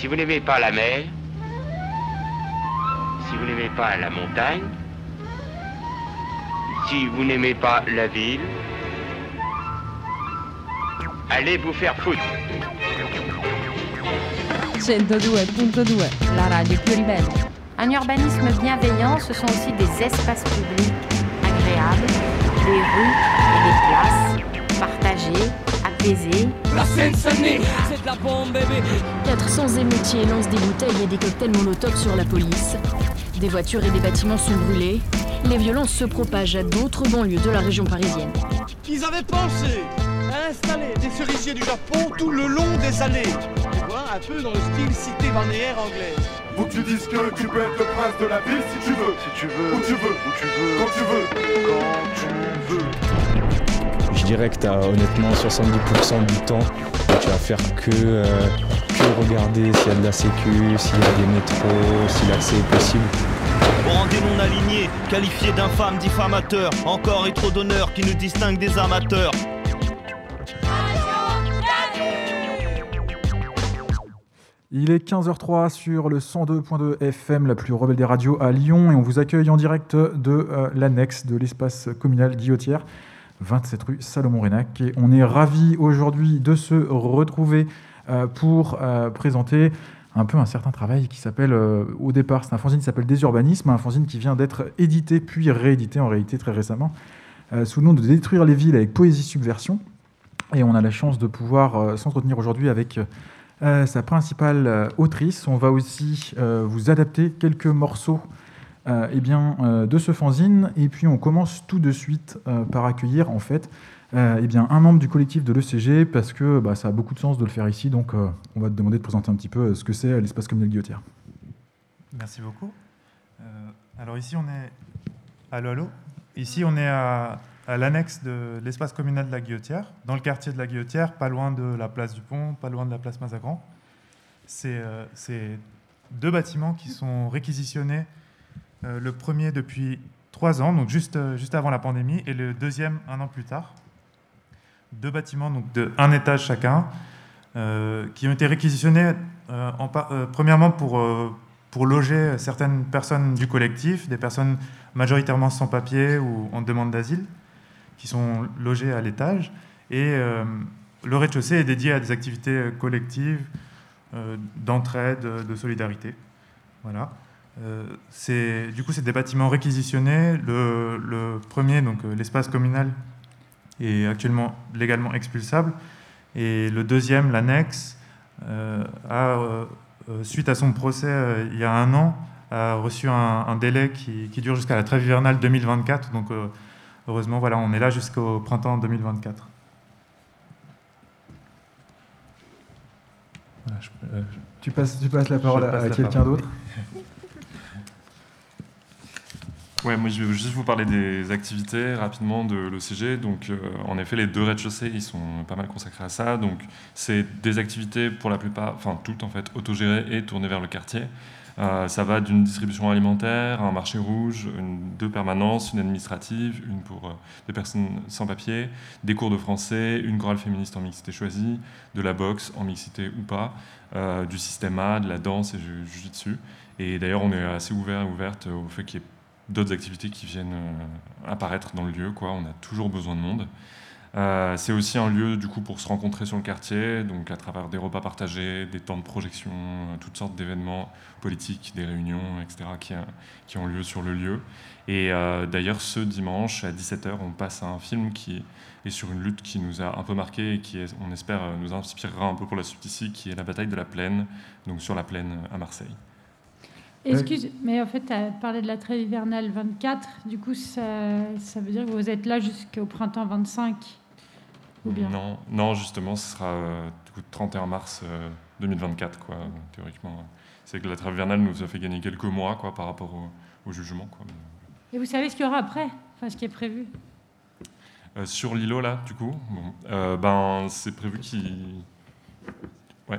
Si vous n'aimez pas la mer, si vous n'aimez pas la montagne, si vous n'aimez pas la ville, allez vous faire foutre. 102.2, la radio più ribelle. Un urbanisme bienveillant, ce sont aussi des espaces publics agréables, des rues et des places partagées, apaisées. La Seine-Saint-Denis, la bombe, bébé. 400 émeutiers lancent des bouteilles et des cocktails molotov sur la police. Des voitures et des bâtiments sont brûlés. Les violences se propagent à d'autres banlieues de la région parisienne. Ils avaient pensé à installer des cerisiers du Japon tout le long des allées. Tu vois, un peu dans le style cité balnéaire anglaise. Faut que tu dises que tu peux être le prince de la ville si tu veux. Si tu veux. Où tu veux. Où tu veux. Quand tu veux. Quand tu veux. Tu as honnêtement 70% du temps tu vas faire que, euh, que regarder s'il y a de la sécu, s'il y a des métros, si l'accès est possible. Pour rendre des non-alignés, qualifiés d'infâmes, diffamateurs, encore et trop d'honneur qui nous distingue des amateurs. Il est 15h03 sur le 102.2 FM, la plus rebelle des radios à Lyon, et on vous accueille en direct de euh, l'annexe de l'espace communal Guillotière, 27 rue Salomon-Rénac. Et on est ravis aujourd'hui de se retrouver euh, pour euh, présenter un peu un certain travail qui s'appelle, euh, au départ, c'est un fanzine qui s'appelle Désurbanisme, un fanzine qui vient d'être édité puis réédité en réalité très récemment, sous le nom de Détruire les villes avec Poésie Subversion. Et on a la chance de pouvoir s'entretenir aujourd'hui avec sa principale autrice. On va aussi vous adapter quelques morceaux euh, eh bien, euh, de ce fanzine. Et puis on commence tout de suite euh, par accueillir en fait eh bien, un membre du collectif de l'ECG parce que bah, ça a beaucoup de sens de le faire ici. Donc on va te demander de présenter un petit peu ce que c'est l'espace communal Guillotière. Merci beaucoup. Alors ici on est... Allô, allô Ici on est à, à l'annexe de l'espace communal de la Guillotière, dans le quartier de la Guillotière, pas loin de la place du Pont, pas loin de la place Mazagran. C'est deux bâtiments qui sont réquisitionnés, le premier depuis trois ans, donc juste, euh, juste avant la pandémie, et le deuxième un an plus tard. Deux bâtiments donc de un étage chacun, euh, qui ont été réquisitionnés euh, euh, premièrement pour, euh, pour loger certaines personnes du collectif, des personnes majoritairement sans papier ou en demande d'asile, qui sont logées à l'étage. Et euh, le rez-de-chaussée est dédié à des activités euh, collectives, euh, d'entraide, de solidarité. Voilà. Euh, c'est, du coup, c'est des bâtiments réquisitionnés. Le, le premier, donc euh, l'espace communal, est actuellement légalement expulsable. Et le deuxième, l'annexe, euh, a, euh, suite à son procès euh, il y a un an, a reçu un, un délai qui, qui dure jusqu'à la trêve hivernale 2024. Donc, euh, heureusement, voilà, on est là jusqu'au printemps 2024. Voilà, je- euh, Tu passes, tu passes la parole à, passe à la quelqu'un d'autre? Ouais, moi je vais juste vous parler des activités rapidement de l'ECG. Donc, euh, en effet, les deux rez-de-chaussée, ils sont pas mal consacrés à ça. Donc, c'est des activités pour la plupart, enfin toutes en fait, autogérées et tournées vers le quartier. Euh, ça va d'une distribution alimentaire, un marché rouge, une- deux permanences, une administrative, une pour euh, des personnes sans papier, des cours de français, une chorale féministe en mixité choisie, de la boxe en mixité ou pas, du système A, de la danse et du jiu-jitsu. Et d'ailleurs, on est assez ouvert et ouverte au fait qu'il y ait d'autres activités qui viennent euh, apparaître dans le lieu. Quoi. On a toujours besoin de monde. Euh, c'est aussi un lieu du coup pour se rencontrer sur le quartier, donc à travers des repas partagés, des temps de projection, euh, toutes sortes d'événements politiques, des réunions, etc. qui, qui ont lieu sur le lieu. Et d'ailleurs ce dimanche à 17h, on passe à un film qui est sur une lutte qui nous a un peu marqué et qui, on espère, nous inspirera un peu pour la suite ici, qui est la bataille de la plaine, donc sur la plaine à Marseille. Excuse, mais en fait, tu as parlé de la trêve hivernale 24. Du coup, ça, ça veut dire que vous êtes là jusqu'au printemps 25 Ou bien Non, non, justement, ce sera euh, du coup 31 mars euh, 2024, quoi, théoriquement. C'est que la trêve hivernale nous a fait gagner quelques mois quoi, par rapport au, au jugement. Quoi. Et vous savez ce qu'il y aura après Enfin, ce qui est prévu? Euh, sur l'îlot, là, du coup, bon, euh, ben, c'est prévu qu'ils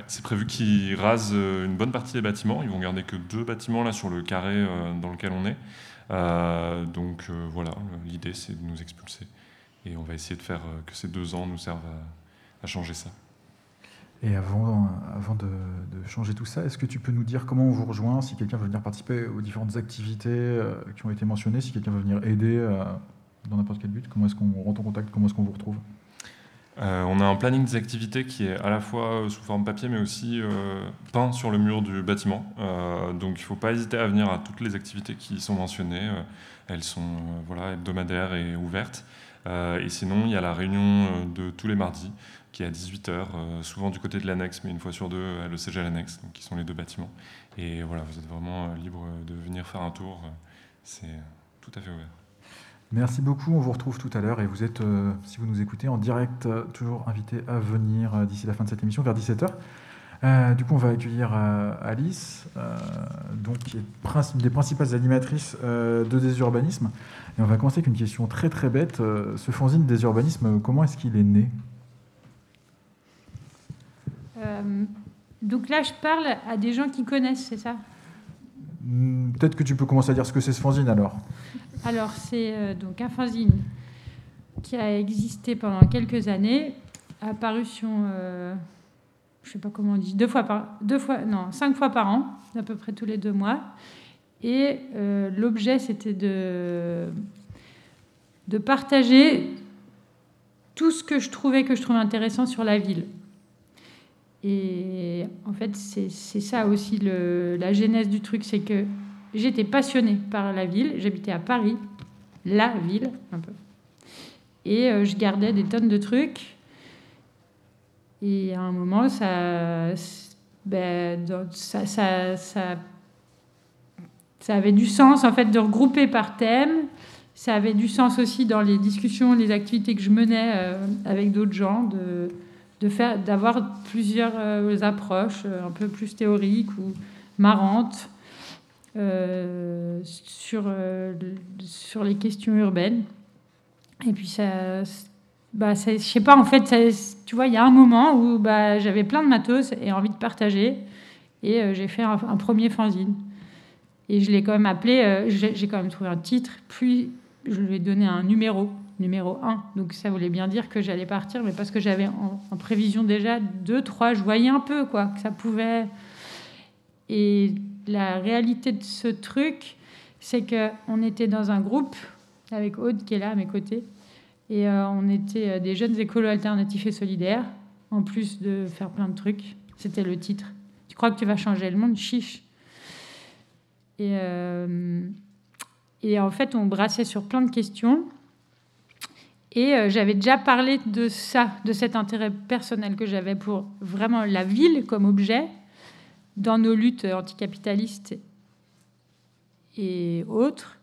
c'est prévu qu'ils rasent euh, une bonne partie des bâtiments. Ils vont garder que deux bâtiments là, sur le carré euh, dans lequel on est. Euh, donc voilà, l'idée, c'est de nous expulser. Et on va essayer de faire que ces deux ans nous servent à, changer ça. Et avant, avant de changer tout ça. Est-ce que tu peux nous dire comment on vous rejoint, si quelqu'un veut venir participer aux différentes activités qui ont été mentionnées, si quelqu'un veut venir aider dans n'importe quel but, comment est-ce qu'on rentre en contact, comment est-ce qu'on vous retrouve? Euh, on a un planning des activités qui est à la fois sous forme papier mais aussi euh, peint sur le mur du bâtiment. Euh, donc il ne faut pas hésiter à venir à toutes les activités qui sont mentionnées. elles sont voilà, hebdomadaires et ouvertes. et sinon, il y a la réunion de tous les mardis qui est à 18h, souvent du côté de l'annexe, mais une fois sur deux à l'ECG à l'annexe, qui sont les deux bâtiments. Et voilà, vous êtes vraiment libre de venir faire un tour. C'est tout à fait ouvert. Merci beaucoup, on vous retrouve tout à l'heure et vous êtes, euh, si vous nous écoutez, en direct, euh, toujours invité à venir euh, d'ici la fin de cette émission, vers 17h. du coup, on va accueillir Alice, donc, qui est une des principales animatrices de Désurbanisme. Et on va commencer avec une question très très bête. ce fanzine Désurbanisme, comment est-ce qu'il est né? Donc là, je parle à des gens qui connaissent, c'est ça? Peut-être que tu peux commencer à dire ce que c'est ce fanzine alors. Alors, c'est euh, donc un fanzine qui a existé pendant quelques années, apparition, euh, je sais pas comment on dit, deux fois par, deux fois, non, cinq fois par an, à peu près tous les deux mois. Et euh, l'objet, c'était de, de partager tout ce que je trouvais que je trouvais intéressant sur la ville. Et en fait, c'est ça aussi le, la genèse du truc, c'est que j'étais passionnée par la ville. J'habitais à Paris, la ville, un peu. Et euh, je gardais des tonnes de trucs. Et à un moment, ça, ben, ça, ça, ça, avait du sens en fait de regrouper par thème. Ça avait du sens aussi dans les discussions, les activités que je menais euh, avec d'autres gens, de faire, d'avoir plusieurs euh, approches un peu plus théoriques ou marrantes euh, sur, euh, sur les questions urbaines. Et puis ça, bah, je sais pas, en fait, tu vois, il y a un moment où bah, j'avais plein de matos et envie de partager. Et euh, j'ai fait un, premier fanzine. Et je l'ai quand même appelé, j'ai quand même trouvé un titre, puis je lui ai donné un numéro, numéro 1. Donc ça voulait bien dire que j'allais partir, mais parce que j'avais en, prévision déjà 2, 3, je voyais un peu quoi, que ça pouvait. Et la réalité de ce truc, c'est qu'on était dans un groupe avec Aude qui est là à mes côtés. Et euh, on était euh, des jeunes écolos alternatifs et solidaires, en plus de faire plein de trucs. C'était le titre. Tu crois que tu vas changer le monde? Chiche. Et, euh, et en fait, on brassait sur plein de questions. Et j'avais déjà parlé de ça, de cet intérêt personnel que j'avais pour vraiment la ville comme objet, dans nos luttes anticapitalistes et autres.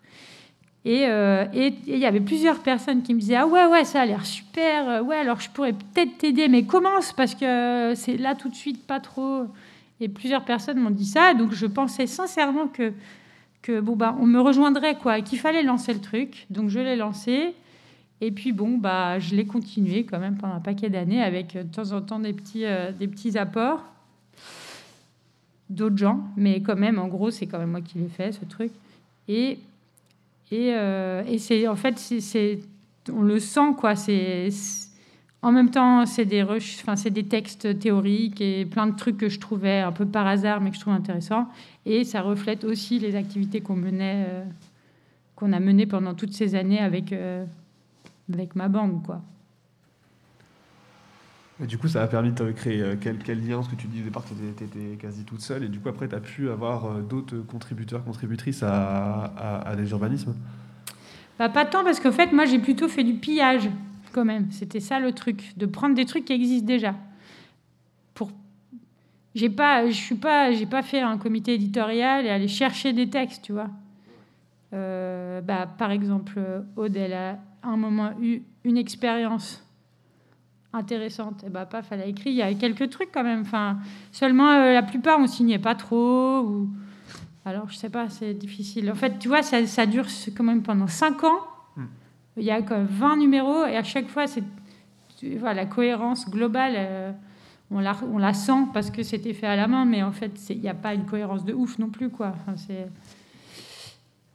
Euh, et il y avait plusieurs personnes qui me disaient Ah ouais, ouais, ça a l'air super. Ouais, alors je pourrais peut-être t'aider, mais commence parce que c'est là tout de suite pas trop. Et plusieurs personnes m'ont dit ça. Donc je pensais sincèrement que bon, bah, on me rejoindrait, quoi, qu'il fallait lancer le truc. Donc je l'ai lancé. Et puis bon, bah, je l'ai continué quand même pendant un paquet d'années avec de temps en temps des petits, euh, des petits apports d'autres gens, mais quand même, en gros, c'est quand même moi qui l'ai fait, ce truc. Et, et, euh, et c'est, en fait, c'est, on le sent, quoi. C'est, en même temps, c'est des, enfin, c'est des textes théoriques et plein de trucs que je trouvais un peu par hasard, mais que je trouve intéressants. Et ça reflète aussi les activités qu'on menait, euh, qu'on a menées pendant toutes ces années avec, euh, avec ma bande, quoi du coup, ça a permis de créer euh, quel, quel, lien Parce que tu disais au départ que tu étais, quasi toute seule, et du coup, après, tu as pu avoir euh, d'autres contributeurs, contributrices à, à, des urbanismes? Bah, Pas tant, parce qu'en fait, moi, j'ai plutôt fait du pillage, quand même. C'était ça le truc, de prendre des trucs qui existent déjà. Pour... J'ai pas, je suis pas, j'ai pas fait un comité éditorial et aller chercher des textes, tu vois. Euh, bah, par exemple, Aude, elle a à un moment eu une expérience intéressante. Et eh bah, ben, paf, elle a écrit. Il y a quelques trucs quand même. Enfin, seulement, euh, la plupart, on signait pas trop. Ou... Alors, je sais pas, c'est difficile. En fait, tu vois, ça, ça dure quand même pendant 5 ans. Hmm. Il y a comme 20 numéros et à chaque fois, c'est voilà, la cohérence globale. Euh, on, la, on la sent parce que c'était fait à la main, mais en fait, il n'y a pas une cohérence de ouf non plus. Quoi. Enfin, c'est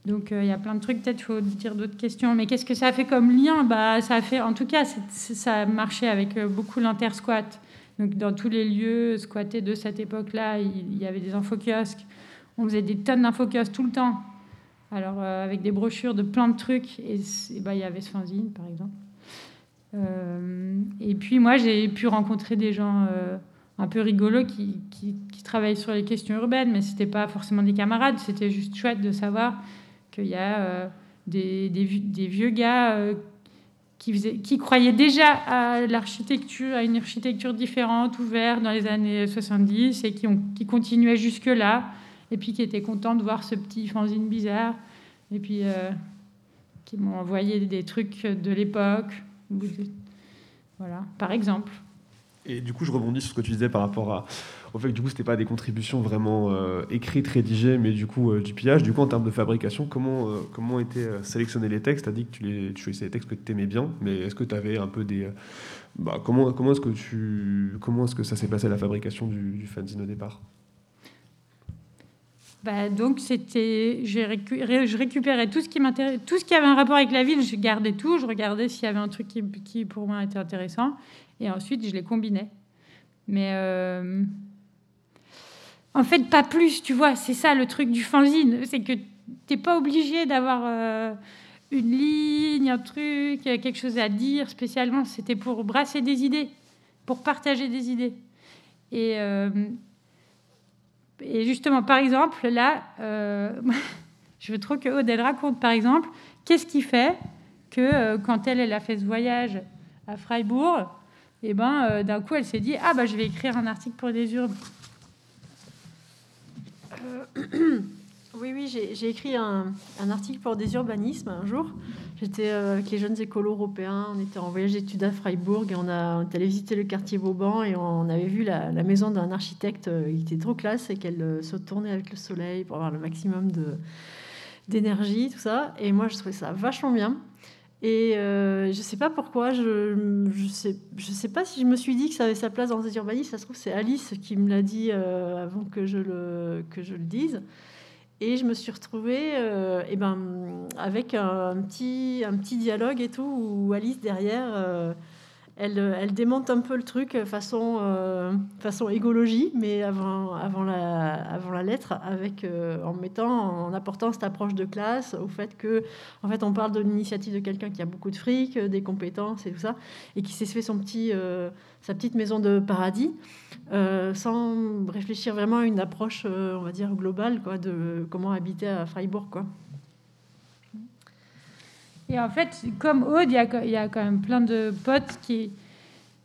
donc euh, il y a plein de trucs, peut-être faut dire d'autres questions. Mais qu'est-ce que ça a fait comme lien? Bah, ça a fait, En tout cas, ça a marché avec euh, beaucoup l'intersquat. Donc dans tous les lieux squattés de cette époque-là, il, y avait des infokiosques. On faisait des tonnes d'infokiosques tout le temps. Alors euh, avec des brochures de plein de trucs. Et, bah, il y avait ce par exemple. Et puis moi, j'ai pu rencontrer des gens un peu rigolos qui, qui, travaillent sur les questions urbaines, mais c'était pas forcément des camarades. C'était juste chouette de savoir qu'il y a des, des, des, vieux gars qui, croyaient déjà à l'architecture, à une architecture différente, ouverte dans les années 70 et qui, ont, qui continuaient jusque-là, et puis qui étaient contents de voir ce petit fanzine bizarre, et puis euh, qui m'ont envoyé des trucs de l'époque, voilà, par exemple. Et du coup, je rebondis sur ce que tu disais par rapport au fait que du coup, c'était pas des contributions vraiment euh, écrites, rédigées, mais du coup, euh, du pillage. Du coup, en termes de fabrication, comment, euh, comment étaient sélectionnés les textes? Tu as dit que tu, les, tu choisissais les textes que tu aimais bien, mais est-ce que tu avais un peu des. Bah, comment comment est-ce que, est-ce que ça s'est passé la fabrication du, fanzine au départ? Bah, donc c'était, je récupérais tout ce qui m'intéressait, tout ce qui avait un rapport avec la ville, je gardais tout, je regardais s'il y avait un truc qui, pour moi était intéressant, et ensuite je les combinais. Mais euh, en fait, pas plus, tu vois, c'est ça le truc du fanzine, c'est que t'es pas obligé d'avoir euh, une ligne, un truc, quelque chose à dire spécialement. C'était pour brasser des idées, pour partager des idées. Et euh, et justement, par exemple, là, je veux trop que Aude, elle raconte, par exemple, qu'est-ce qui fait que quand elle, elle a fait ce voyage à Freiburg, et eh ben, euh, d'un coup, elle s'est dit, ah, bah, je vais écrire un article pour des urbes. Oui, oui, j'ai écrit un, article pour des urbanismes un jour. J'étais euh, avec les jeunes écolos européens, on était en voyage d'études à Freiburg et on, a, on est allé visiter le quartier Vauban et on avait vu la, maison d'un architecte. Euh, il était trop classe et qu'elle euh, se tournait avec le soleil pour avoir le maximum d'énergie, tout ça. Et moi, je trouvais ça vachement bien. Et je ne sais pas pourquoi, je ne sais, je sais pas si je me suis dit que ça avait sa place dans ces urbanismes. Ça se trouve, c'est Alice qui me l'a dit avant que je, le, que je le dise. Et je me suis retrouvée euh, eh ben, avec un petit, un petit dialogue et tout, où Alice, derrière, euh, elle, elle démonte un peu le truc façon, euh, façon égologie, mais avant, avant, la, avant la lettre, avec, euh, en mettant, en apportant cette approche de classe au fait que, en fait, on parle de l'initiative de quelqu'un qui a beaucoup de fric, des compétences et tout ça, et qui s'est fait son petit, euh, sa petite maison de paradis, sans réfléchir vraiment à une approche, on va dire, globale, quoi, de comment habiter à Freiburg, quoi. Et en fait, comme Aude, il y, a, quand même plein de potes qui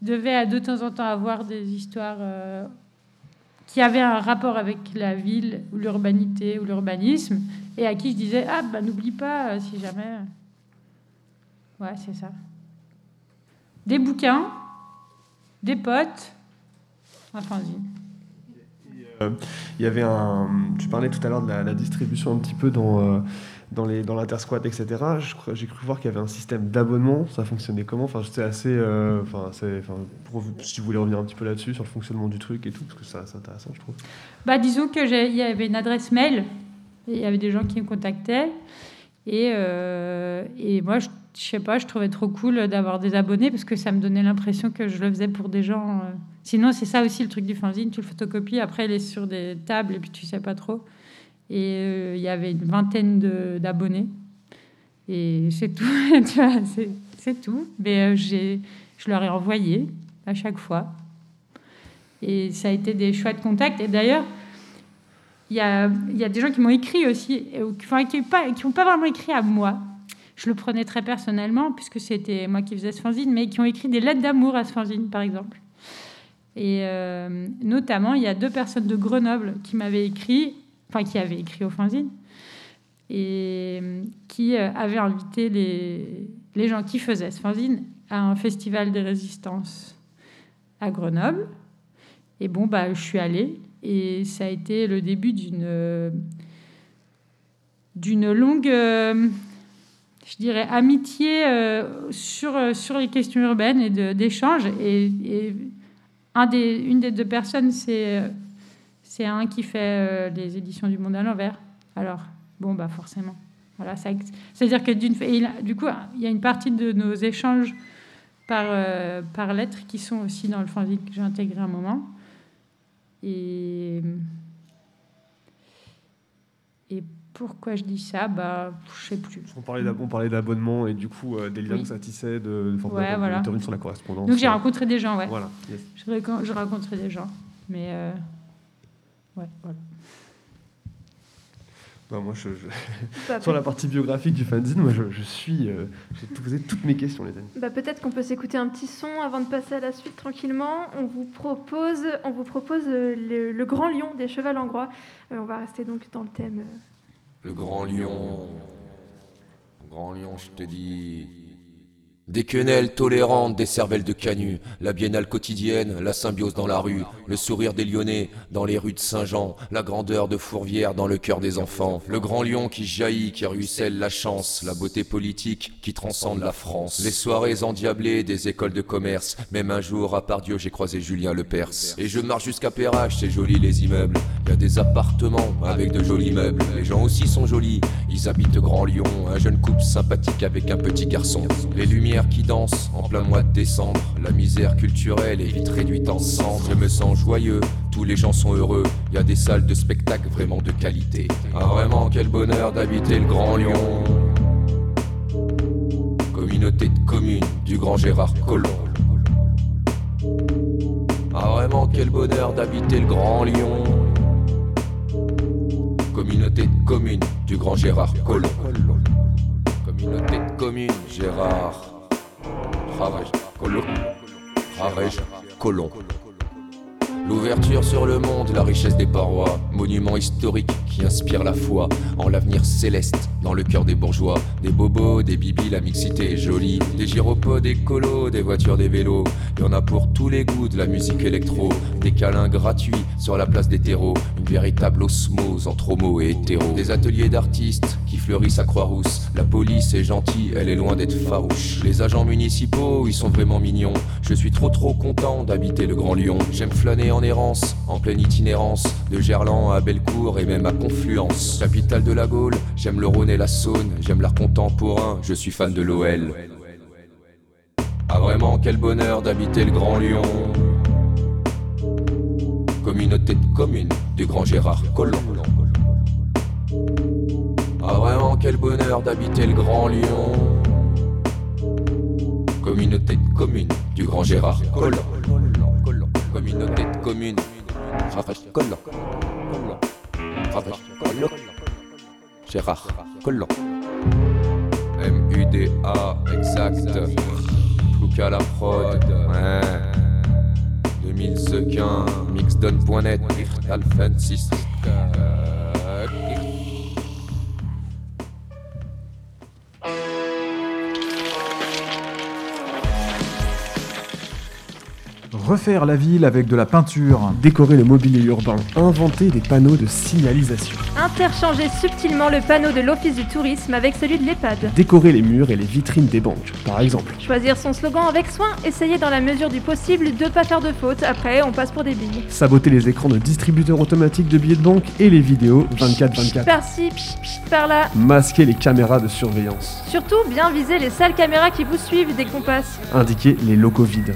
devaient de temps en temps avoir des histoires euh, qui avaient un rapport avec la ville, ou l'urbanité, ou l'urbanisme, et à qui je disais Ah, bah n'oublie pas, euh, si jamais. Ouais, c'est ça. Des bouquins, des potes, un fanzine. Euh, il y avait un. Tu parlais tout à l'heure de la, distribution un petit peu dans dans, les, dans etc., j'ai cru voir qu'il y avait un système d'abonnement. Ça fonctionnait comment? Enfin, c'était assez. Euh, enfin, si vous voulez revenir un petit peu là-dessus, sur le fonctionnement du truc et tout, parce que c'est intéressant, je trouve. Bah, disons qu'il y avait une adresse mail, il y avait des gens qui me contactaient. Et, euh, et moi, je, je, sais pas, je trouvais trop cool d'avoir des abonnés parce que ça me donnait l'impression que je le faisais pour des gens. Euh. Sinon, c'est ça aussi le truc du fanzine, tu le photocopies, après il est sur des tables et puis tu sais pas trop. Et euh, il y avait une vingtaine d'abonnés. Et c'est tout, c'est tout. Mais euh, je leur ai envoyé à chaque fois. Et ça a été des choix de contact. Et d'ailleurs, il y a, y a, des gens qui m'ont écrit aussi, enfin, qui n'ont pas, pas vraiment écrit à moi. Je le prenais très personnellement, puisque c'était moi qui faisais ce fanzine, mais qui ont écrit des lettres d'amour à ce fanzine, par exemple. Et euh, notamment, il y a deux personnes de Grenoble qui m'avaient écrit enfin qui avait écrit au fanzine, et euh, qui euh, avait invité les, les gens qui faisaient ce fanzine à un festival des résistances à Grenoble. Et bon, bah, je suis allée et ça a été le début d'une d'une longue, euh, je dirais, amitié sur, sur les questions urbaines et d'échanges. Et, un une des deux personnes, c'est c'est un qui fait euh, les éditions du Monde à l'envers. Alors, bon, bah forcément. Voilà, c'est-à-dire que d'une, du coup, il y a une partie de nos échanges par, euh, par lettres qui sont aussi dans le fanzine que j'ai intégré un moment. Et, et pourquoi je dis ça? Bah, Je sais plus. On parlait d'ab- on parlait d'abonnement et du coup euh, des liens Oui. que ça tissait, de, de, Ouais, voilà. de sur la correspondance. Donc j'ai rencontré des gens, ouais. Voilà, yes. Je, je rencontrais des gens. Mais euh, ouais, voilà. Non, moi, je, je- sur la partie biographique du fanzine, moi, je, je suis. euh, J'ai posé toutes mes questions, les amis. Bah, peut-être qu'on peut s'écouter un petit son avant de passer à la suite tranquillement. On vous propose, on vous propose euh, le, le Grand Lion des Chevals en Groix. Euh, on va rester donc dans le thème. euh, Le grand lion. Grand lion, je te dis. Des quenelles tolérantes, des cervelles de canut, la biennale quotidienne, la symbiose dans la rue, le sourire des Lyonnais dans les rues de Saint-Jean, la grandeur de Fourvière dans le cœur des enfants, le grand lion qui jaillit, qui ruisselle la chance, la beauté politique qui transcende la France, les soirées endiablées des écoles de commerce, même un jour à Pardieu j'ai croisé Julien Le Perse. Et je marche jusqu'à Perrache, c'est joli les immeubles, y a des appartements avec de jolis meubles, les gens aussi sont jolis, ils habitent Grand Lyon, un jeune couple sympathique avec un petit garçon, les lumières qui dansent en plein mois de décembre, la misère culturelle est vite réduite en cendres, je me sens joyeux, tous les gens sont heureux, y a des salles de spectacle vraiment de qualité. Ah vraiment quel bonheur d'habiter le Grand Lyon. Communauté de communes du Grand Gérard Collomb. Ah vraiment quel bonheur d'habiter le Grand Lyon. Communauté de communes du Grand Gérard Collomb. Communauté de communes Gérard. Ravage Collomb. Ravage Collomb. L'ouverture sur le monde, la richesse des parois, monument historique qui inspire la foi en l'avenir céleste dans le cœur des bourgeois, des bobos, des bibis, la mixité est jolie, des gyropodes, des colos, des voitures, des vélos, y en a pour tous les goûts de la musique électro, des câlins gratuits sur la place des terreaux, une véritable osmose entre homo et hétéro, des ateliers d'artistes qui fleurissent à Croix-Rousse, la police est gentille, elle est loin d'être farouche, les agents municipaux, ils sont vraiment mignons, je suis trop trop content d'habiter le Grand Lyon, j'aime flâner en en pleine itinérance, de Gerland à Bellecour et même à Confluence, capitale de la Gaule, j'aime le Rhône et la Saône, j'aime l'art contemporain, je suis fan de l'OL. Ah vraiment quel bonheur d'habiter le Grand Lyon. Communauté de communes du Grand Gérard Collomb. Ah vraiment quel bonheur d'habiter le Grand Lyon. Communauté de communes du Grand Gérard Collomb. Communauté de communes. Ravage Collomb. Gérard Collomb. M-U-D-A, exact. Look à la prod, ouais. 2000 sequins, mixdon.net, Alpha 6. Refaire la ville avec de la peinture. Décorer le mobilier urbain. Inventer des panneaux de signalisation. Interchanger subtilement le panneau de l'Office du tourisme avec celui de l'EHPAD. Décorer les murs et les vitrines des banques, par exemple. Choisir son slogan avec soin, essayer dans la mesure du possible de pas faire de faute, après on passe pour des billes. Saboter les écrans de distributeurs automatiques de billets de banque et les vidéos 24-24. Par-ci, par-là. Masquer les caméras de surveillance. Surtout, bien viser les sales caméras qui vous suivent dès qu'on passe. Indiquer les locaux vides.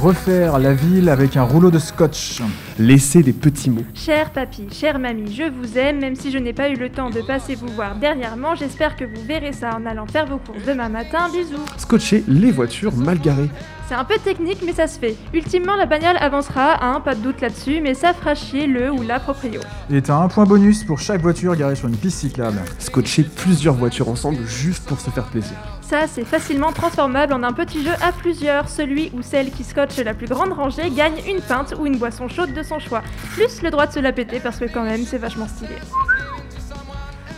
Refaire la ville avec un rouleau de scotch. Laisser des petits mots. Cher papy, chère mamie, je vous aime, même si je n'ai pas eu le temps de passer vous voir dernièrement, j'espère que vous verrez ça en allant faire vos courses demain matin, bisous. Scotcher les voitures mal garées. C'est un peu technique, mais ça se fait. Ultimement, la bagnole avancera, hein, pas de doute là-dessus, mais ça fera chier le ou la proprio. Et t'as un point bonus pour chaque voiture garée sur une piste cyclable. Scotcher plusieurs voitures ensemble juste pour se faire plaisir. Ça, c'est facilement transformable en un petit jeu à plusieurs. Celui ou celle qui scotche la plus grande rangée gagne une pinte ou une boisson chaude de son choix. Plus le droit de se la péter parce que quand même, c'est vachement stylé.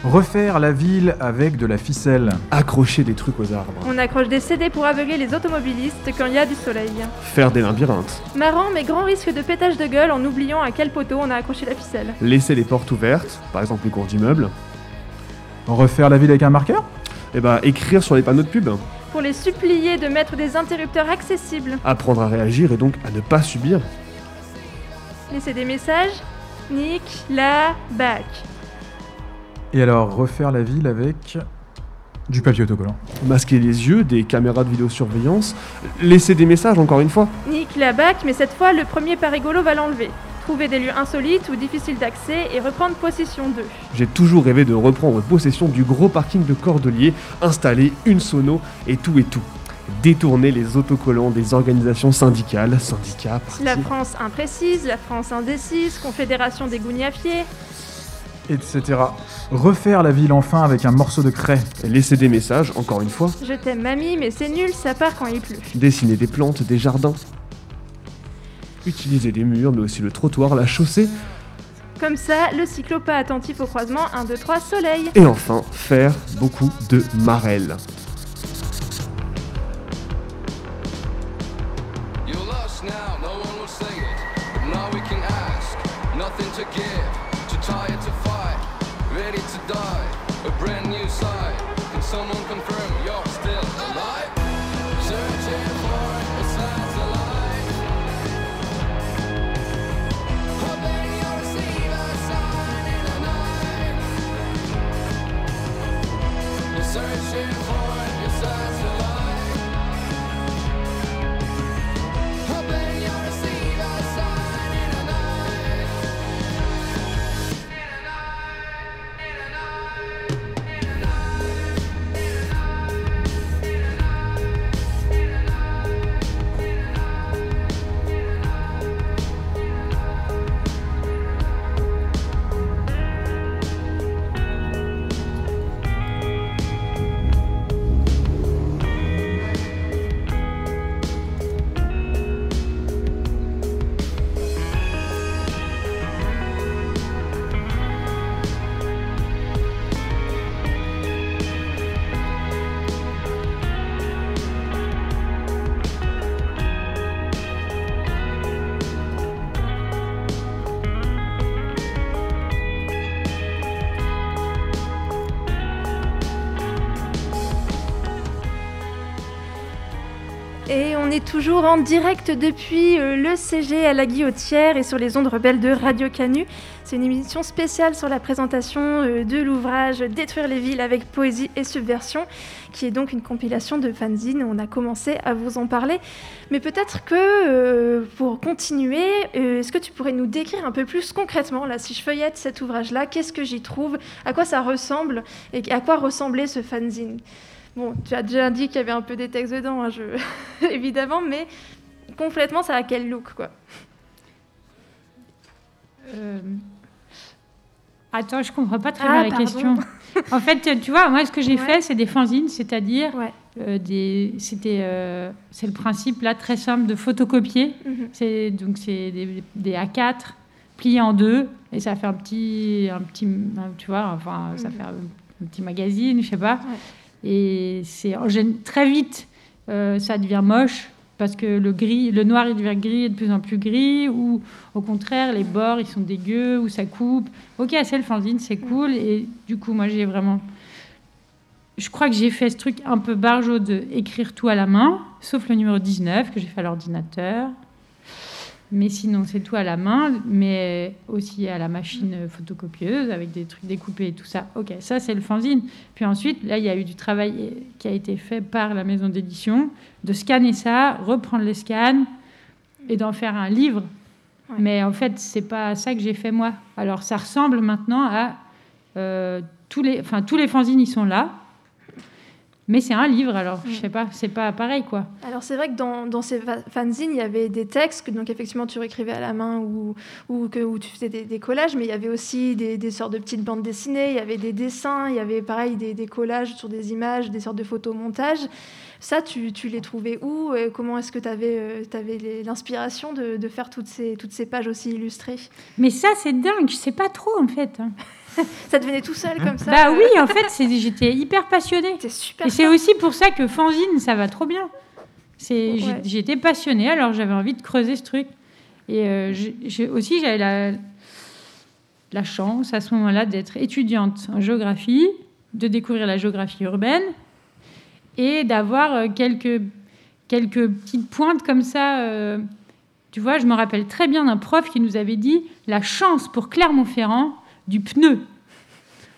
Refaire la ville avec de la ficelle. Accrocher des trucs aux arbres. On accroche des CD pour aveugler les automobilistes quand il y a du soleil. Faire des labyrinthes. Marrant, mais grand risque de pétage de gueule en oubliant à quel poteau on a accroché la ficelle. Laisser les portes ouvertes, par exemple les cours d'immeubles. Refaire la ville avec un marqueur Et bah écrire sur les panneaux de pub. Pour les supplier de mettre des interrupteurs accessibles. Apprendre à réagir et donc à ne pas subir. Laisser des messages. Nick, la, back. Et alors, refaire la ville avec Du papier autocollant. Masquer les yeux, des caméras de vidéosurveillance, laisser des messages encore une fois. Nique la bac, mais cette fois, le premier pas rigolo va l'enlever. Trouver des lieux insolites ou difficiles d'accès et reprendre possession d'eux. J'ai toujours rêvé de reprendre possession du gros parking de Cordelier, installer une sono et tout et tout. Détourner les autocollants des organisations syndicales, syndicats, partis. La France imprécise, la France indécise, Confédération des gougnafiers. etc. Refaire la ville enfin avec un morceau de craie. Laisser des messages, encore une fois. Je t'aime mamie, mais c'est nul, ça part quand il pleut. Dessiner des plantes, des jardins. Utiliser des murs, mais aussi le trottoir, la chaussée. Comme ça, le cyclopas attentif au croisement 1, 2, 3, soleil. Et enfin, faire beaucoup de marelles. Toujours en direct depuis euh, le CG à la Guillotière et sur les ondes rebelles de Radio Canu. C'est une émission spéciale sur la présentation euh, de l'ouvrage Détruire les villes avec poésie et subversion, qui est donc une compilation de fanzines. On a commencé à vous en parler. Mais peut-être que euh, pour continuer, est-ce que tu pourrais nous décrire un peu plus concrètement, là, si je feuillette cet ouvrage-là, qu'est-ce que j'y trouve, à quoi ça ressemble et à quoi ressemblait ce fanzine? Bon, tu as déjà dit qu'il y avait un peu des textes dedans, hein, je... évidemment, mais complètement, ça a quel look, quoi? Euh, Attends, je comprends pas très Ah, bien la pardon. question. en fait, tu vois, moi, ce que j'ai Ouais. fait, c'est des fanzines, c'est-à-dire euh, des. C'était, euh, c'est le principe là très simple de photocopier. Mhm. C'est donc c'est des, des A4 pliés en deux et ça fait un petit, un petit, tu vois, enfin, ça Mhm. fait un, un petit magazine, je sais pas. Et c'est très vite, euh, ça devient moche parce que le gris, le noir il devient gris et de plus en plus gris, ou au contraire les bords ils sont dégueux, ou ça coupe. Ok, c'est le fanzine, c'est cool. Et du coup, moi j'ai vraiment, je crois que j'ai fait ce truc un peu barjot de écrire tout à la main, sauf le numéro 19 que j'ai fait à l'ordinateur. Mais sinon, c'est tout à la main, mais aussi à la machine photocopieuse avec des trucs découpés et tout ça. Ok, ça c'est le fanzine. Puis ensuite, là, il y a eu du travail qui a été fait par la maison d'édition, de scanner ça, reprendre les scans et d'en faire un livre. Mais en fait, c'est pas ça que j'ai fait moi. Alors, ça ressemble maintenant à euh, tous les, enfin tous les fanzines, ils sont là. Mais c'est un livre, alors je sais pas, c'est pas pareil quoi. Alors c'est vrai que dans, dans ces fa- fanzines, il y avait des textes que donc effectivement tu réécrivais à la main ou, ou, que, ou tu faisais des, des collages, mais il y avait aussi des, des sortes de petites bandes dessinées, il y avait des dessins, il y avait pareil des, des collages sur des images, des sortes de photomontages. Ça, tu, tu les trouvais où et Comment est-ce que tu avais, l'inspiration de, de faire toutes ces, toutes ces pages aussi illustrées? Mais ça, c'est dingue, je sais pas trop en fait. Hein. ça devenait tout seul comme ça Bah oui, en fait, j'étais hyper passionnée. super Et c'est aussi pour ça que fanzine, ça va trop bien. C'est, j'ai- Ouais. J'étais passionnée, alors j'avais envie de creuser ce truc. Et euh, j'ai- aussi, j'avais la, la chance à ce moment-là d'être étudiante en géographie, de découvrir la géographie urbaine et d'avoir euh, quelques, quelques petites pointes comme ça. euh, tu vois, je me rappelle très bien d'un prof qui nous avait dit la chance pour Clermont-Ferrand du pneu.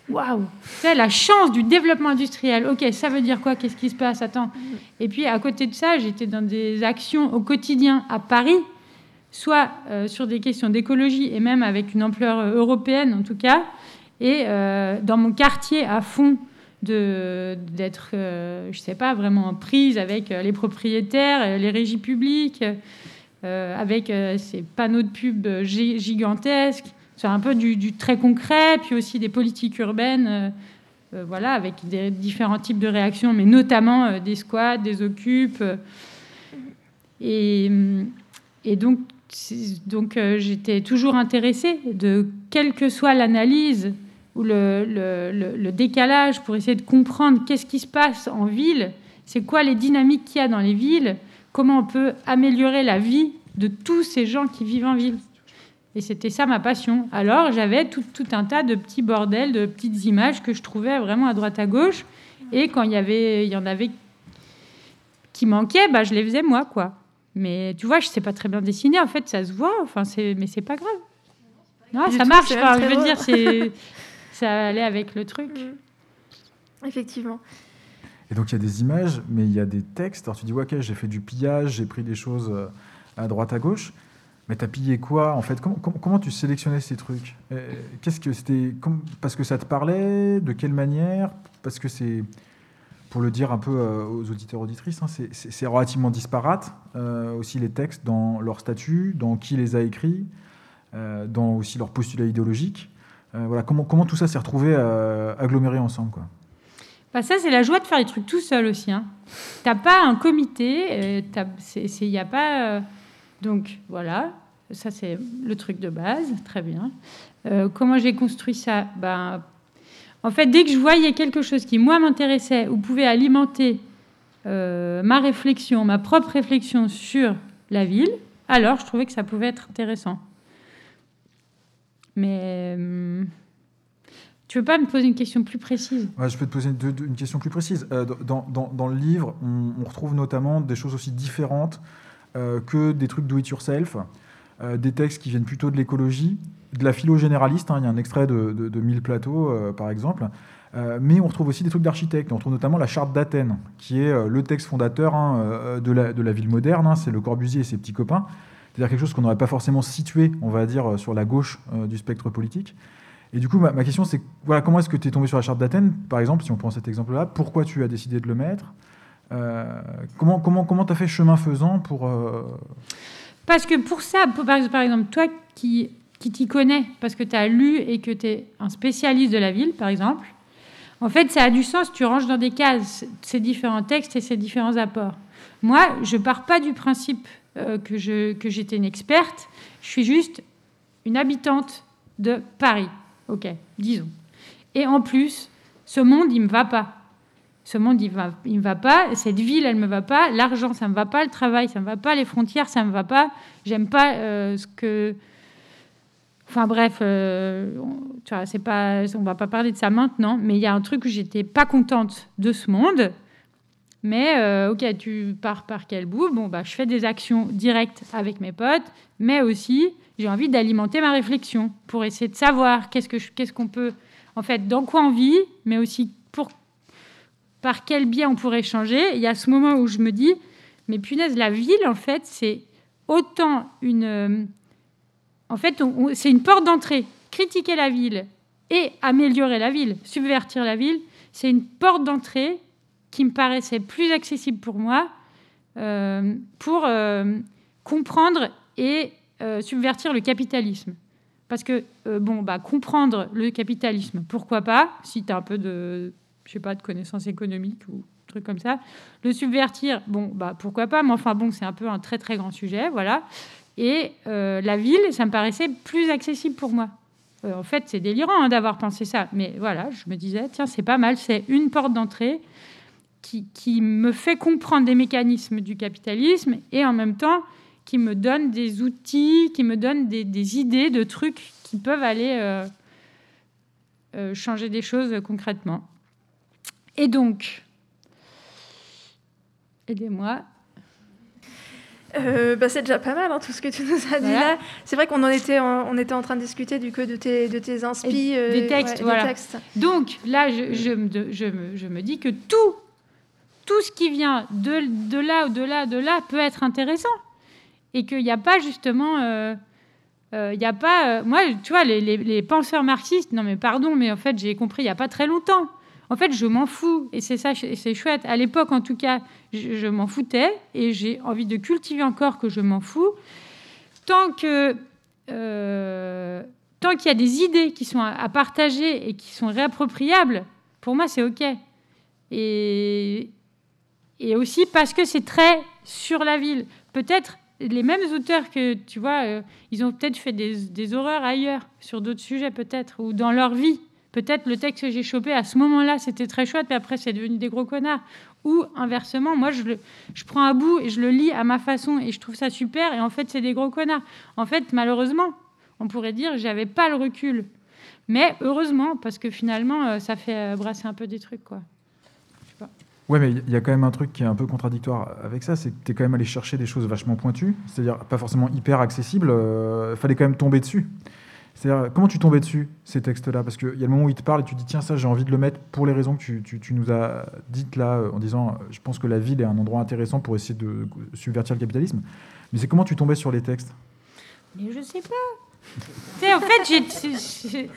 waouh, c'est la chance du développement industriel. Ok, ça veut dire quoi? Qu'est-ce qui se passe? Attends. Et puis à côté de ça, j'étais dans des actions au quotidien à Paris, soit euh, sur des questions d'écologie et même avec une ampleur euh, européenne en tout cas, et euh, dans mon quartier à fond d'être, je ne sais pas, vraiment prise avec les propriétaires, les régies publiques, avec ces panneaux de pub gigantesques c'est un peu du, très concret, puis aussi des politiques urbaines, euh, euh, voilà, avec des différents types de réactions, mais notamment euh, des squats, des occupes. Et, donc, j'étais toujours intéressée de quelle que soit l'analyse ou le, le, décalage pour essayer de comprendre qu'est-ce qui se passe en ville, c'est quoi les dynamiques qu'il y a dans les villes, comment on peut améliorer la vie de tous ces gens qui vivent en ville. Et c'était ça ma passion. Alors j'avais tout, tout, un tas de petits bordels, de petites images que je trouvais vraiment à droite à gauche. Et quand il y, avait, il y en avait qui manquaient, bah, je les faisais moi. quoi. Mais tu vois, je sais pas très bien dessiner. En fait, ça se voit. Enfin, c'est, mais c'est pas grave. Non, ça marche. je veux dire, c'est, ça allait avec le truc. Mm. Effectivement. Et donc il y a des images, mais il y a des textes. Alors tu dis, ouais, ok, j'ai fait du pillage, j'ai pris des choses euh, à droite à gauche. Mais t'as pillé quoi en fait? Comment, comment, tu sélectionnais ces trucs? Euh, Qu'est-ce que c'était Parce que ça te parlait? De quelle manière? Parce que c'est, pour le dire un peu euh, aux auditeurs auditrices, hein, c'est relativement disparate euh, aussi les textes dans leur statut, dans qui les a écrits, dans aussi leur postulat idéologique. voilà comment, comment tout ça s'est retrouvé aggloméré ensemble quoi? Bah ça, c'est la joie de faire les trucs tout seul aussi. Hein. T'as pas un comité, il n'y a pas donc voilà, ça c'est le truc de base, très bien. Euh, comment j'ai construit ça? Ben, En fait, dès que je voyais quelque chose qui, moi, m'intéressait ou pouvait alimenter euh, ma réflexion, ma propre réflexion sur la ville, alors je trouvais que ça pouvait être intéressant. Mais euh, tu veux pas me poser une question plus précise? Je peux te poser une, question plus précise. Dans, le livre, on, retrouve notamment des choses aussi différentes euh, que des trucs do it yourself, euh, des textes qui viennent plutôt de l'écologie, de la philo généraliste. Hein, il y a un extrait de, de, Mille plateaux, euh, par exemple. mais on retrouve aussi des trucs d'architectes. On retrouve notamment la charte d'Athènes, qui est le texte fondateur hein, de, la, de, la, ville moderne. Hein. c'est le Corbusier et ses petits copains. C'est-à-dire quelque chose qu'on n'aurait pas forcément situé, on va dire, sur la gauche du spectre politique. Et du coup, ma, question, c'est voilà, comment est-ce que tu es tombé sur la charte d'Athènes, par exemple, si on prend cet exemple-là Pourquoi tu as décidé de le mettre? euh, comment comment comment as fait chemin faisant pour euh, Parce que pour ça, par exemple, toi qui qui t'y connais, parce que tu as lu et que tu es un spécialiste de la ville, par exemple, en fait, ça a du sens, tu ranges dans des cases ces différents textes et ces différents apports. Moi, je pars pas du principe euh, que, que j'étais une experte, je suis juste une habitante de Paris, ok, disons. Et en plus, ce monde, il me va pas. Ce monde, il ne va pas. Cette ville, elle me va pas. L'argent, ça me va pas. Le travail, ça me va pas. Les frontières, ça me va pas. J'aime pas euh, ce que. Enfin bref, euh, tu pas, on va pas parler de ça maintenant, mais il y a un truc où j'étais pas contente de ce monde. Mais euh, ok, tu pars par quel bout? Bon, bah, je fais des actions directes avec mes potes, mais aussi j'ai envie d'alimenter ma réflexion pour essayer de savoir qu'est-ce que qu'est-ce qu'on peut, en fait, dans quoi on vit, mais aussi pour par quel biais on pourrait changer. Il y a ce moment où je me dis, mais punaise, la ville, en fait, c'est autant une... Euh, en fait, c'est une porte d'entrée. Critiquer la ville et améliorer la ville, subvertir la ville, c'est une porte d'entrée qui me paraissait plus accessible pour moi euh, pour euh, comprendre et subvertir le capitalisme. Parce que, bon, bah, comprendre le capitalisme, pourquoi pas, si tu as un peu de, je sais pas, de connaissances économiques ou trucs comme ça. Le subvertir, bon, bah pourquoi pas, mais enfin bon, c'est un peu un très très grand sujet, voilà. Et euh, la ville, ça me paraissait plus accessible pour moi. Euh, en fait, c'est délirant hein, d'avoir pensé ça, mais voilà, je me disais, tiens, c'est pas mal, c'est une porte d'entrée qui, qui, me fait comprendre des mécanismes du capitalisme et en même temps qui me donne des outils, qui me donne des, idées de trucs qui peuvent aller euh, changer des choses concrètement. Et donc, aidez-moi. euh, bah, c'est déjà pas mal, hein, tout ce que tu nous as dit là. C'est vrai qu'on en était, en, on était en train de discuter du coup de tes, de tes inspi, euh, des textes, voilà. textes. Donc là, je, je, me, je, me, je, me, dis que tout, tout ce qui vient de, de là ou de là, de là, peut être intéressant. Et qu'il n'y a pas justement... Il euh, n'y a pas. Euh, moi, tu vois, les, les, les, penseurs marxistes, non mais pardon, mais en fait, j'ai compris il n'y a pas très longtemps. En fait, je m'en fous. Et c'est ça, c'est chouette. À l'époque, en tout cas, je, m'en foutais. Et j'ai envie de cultiver encore que je m'en fous. Tant que. Euh, tant qu'il y a des idées qui sont à, partager et qui sont réappropriables, pour moi, c'est OK. Et, et aussi parce que c'est très sur la ville. Peut-être les mêmes auteurs que, tu vois, euh, ils ont peut-être fait des, horreurs ailleurs, sur d'autres sujets peut-être, ou dans leur vie. Peut-être le texte que j'ai chopé à ce moment-là, c'était très chouette, mais après, c'est devenu des gros connards. Ou inversement, moi, je, le, je prends un bout et je le lis à ma façon et je trouve ça super, et en fait, c'est des gros connards. En fait, malheureusement, on pourrait dire, j'avais pas le recul. Mais heureusement, parce que finalement, euh, ça fait euh, brasser un peu des trucs, quoi. Ouais, mais il y a quand même un truc qui est un peu contradictoire avec ça, c'est que tu es quand même allé chercher des choses vachement pointues, c'est-à-dire pas forcément hyper accessibles, euh, fallait quand même tomber dessus. C'est-à-dire, comment tu tombais dessus, ces textes-là? Parce qu'il y a le moment où ils te parlent et tu dis, tiens, ça, j'ai envie de le mettre pour les raisons que tu, nous as dites là, en disant, je pense que la ville est un endroit intéressant pour essayer de subvertir le capitalisme. Mais c'est comment tu tombais sur les textes? Mais je sais pas. en fait,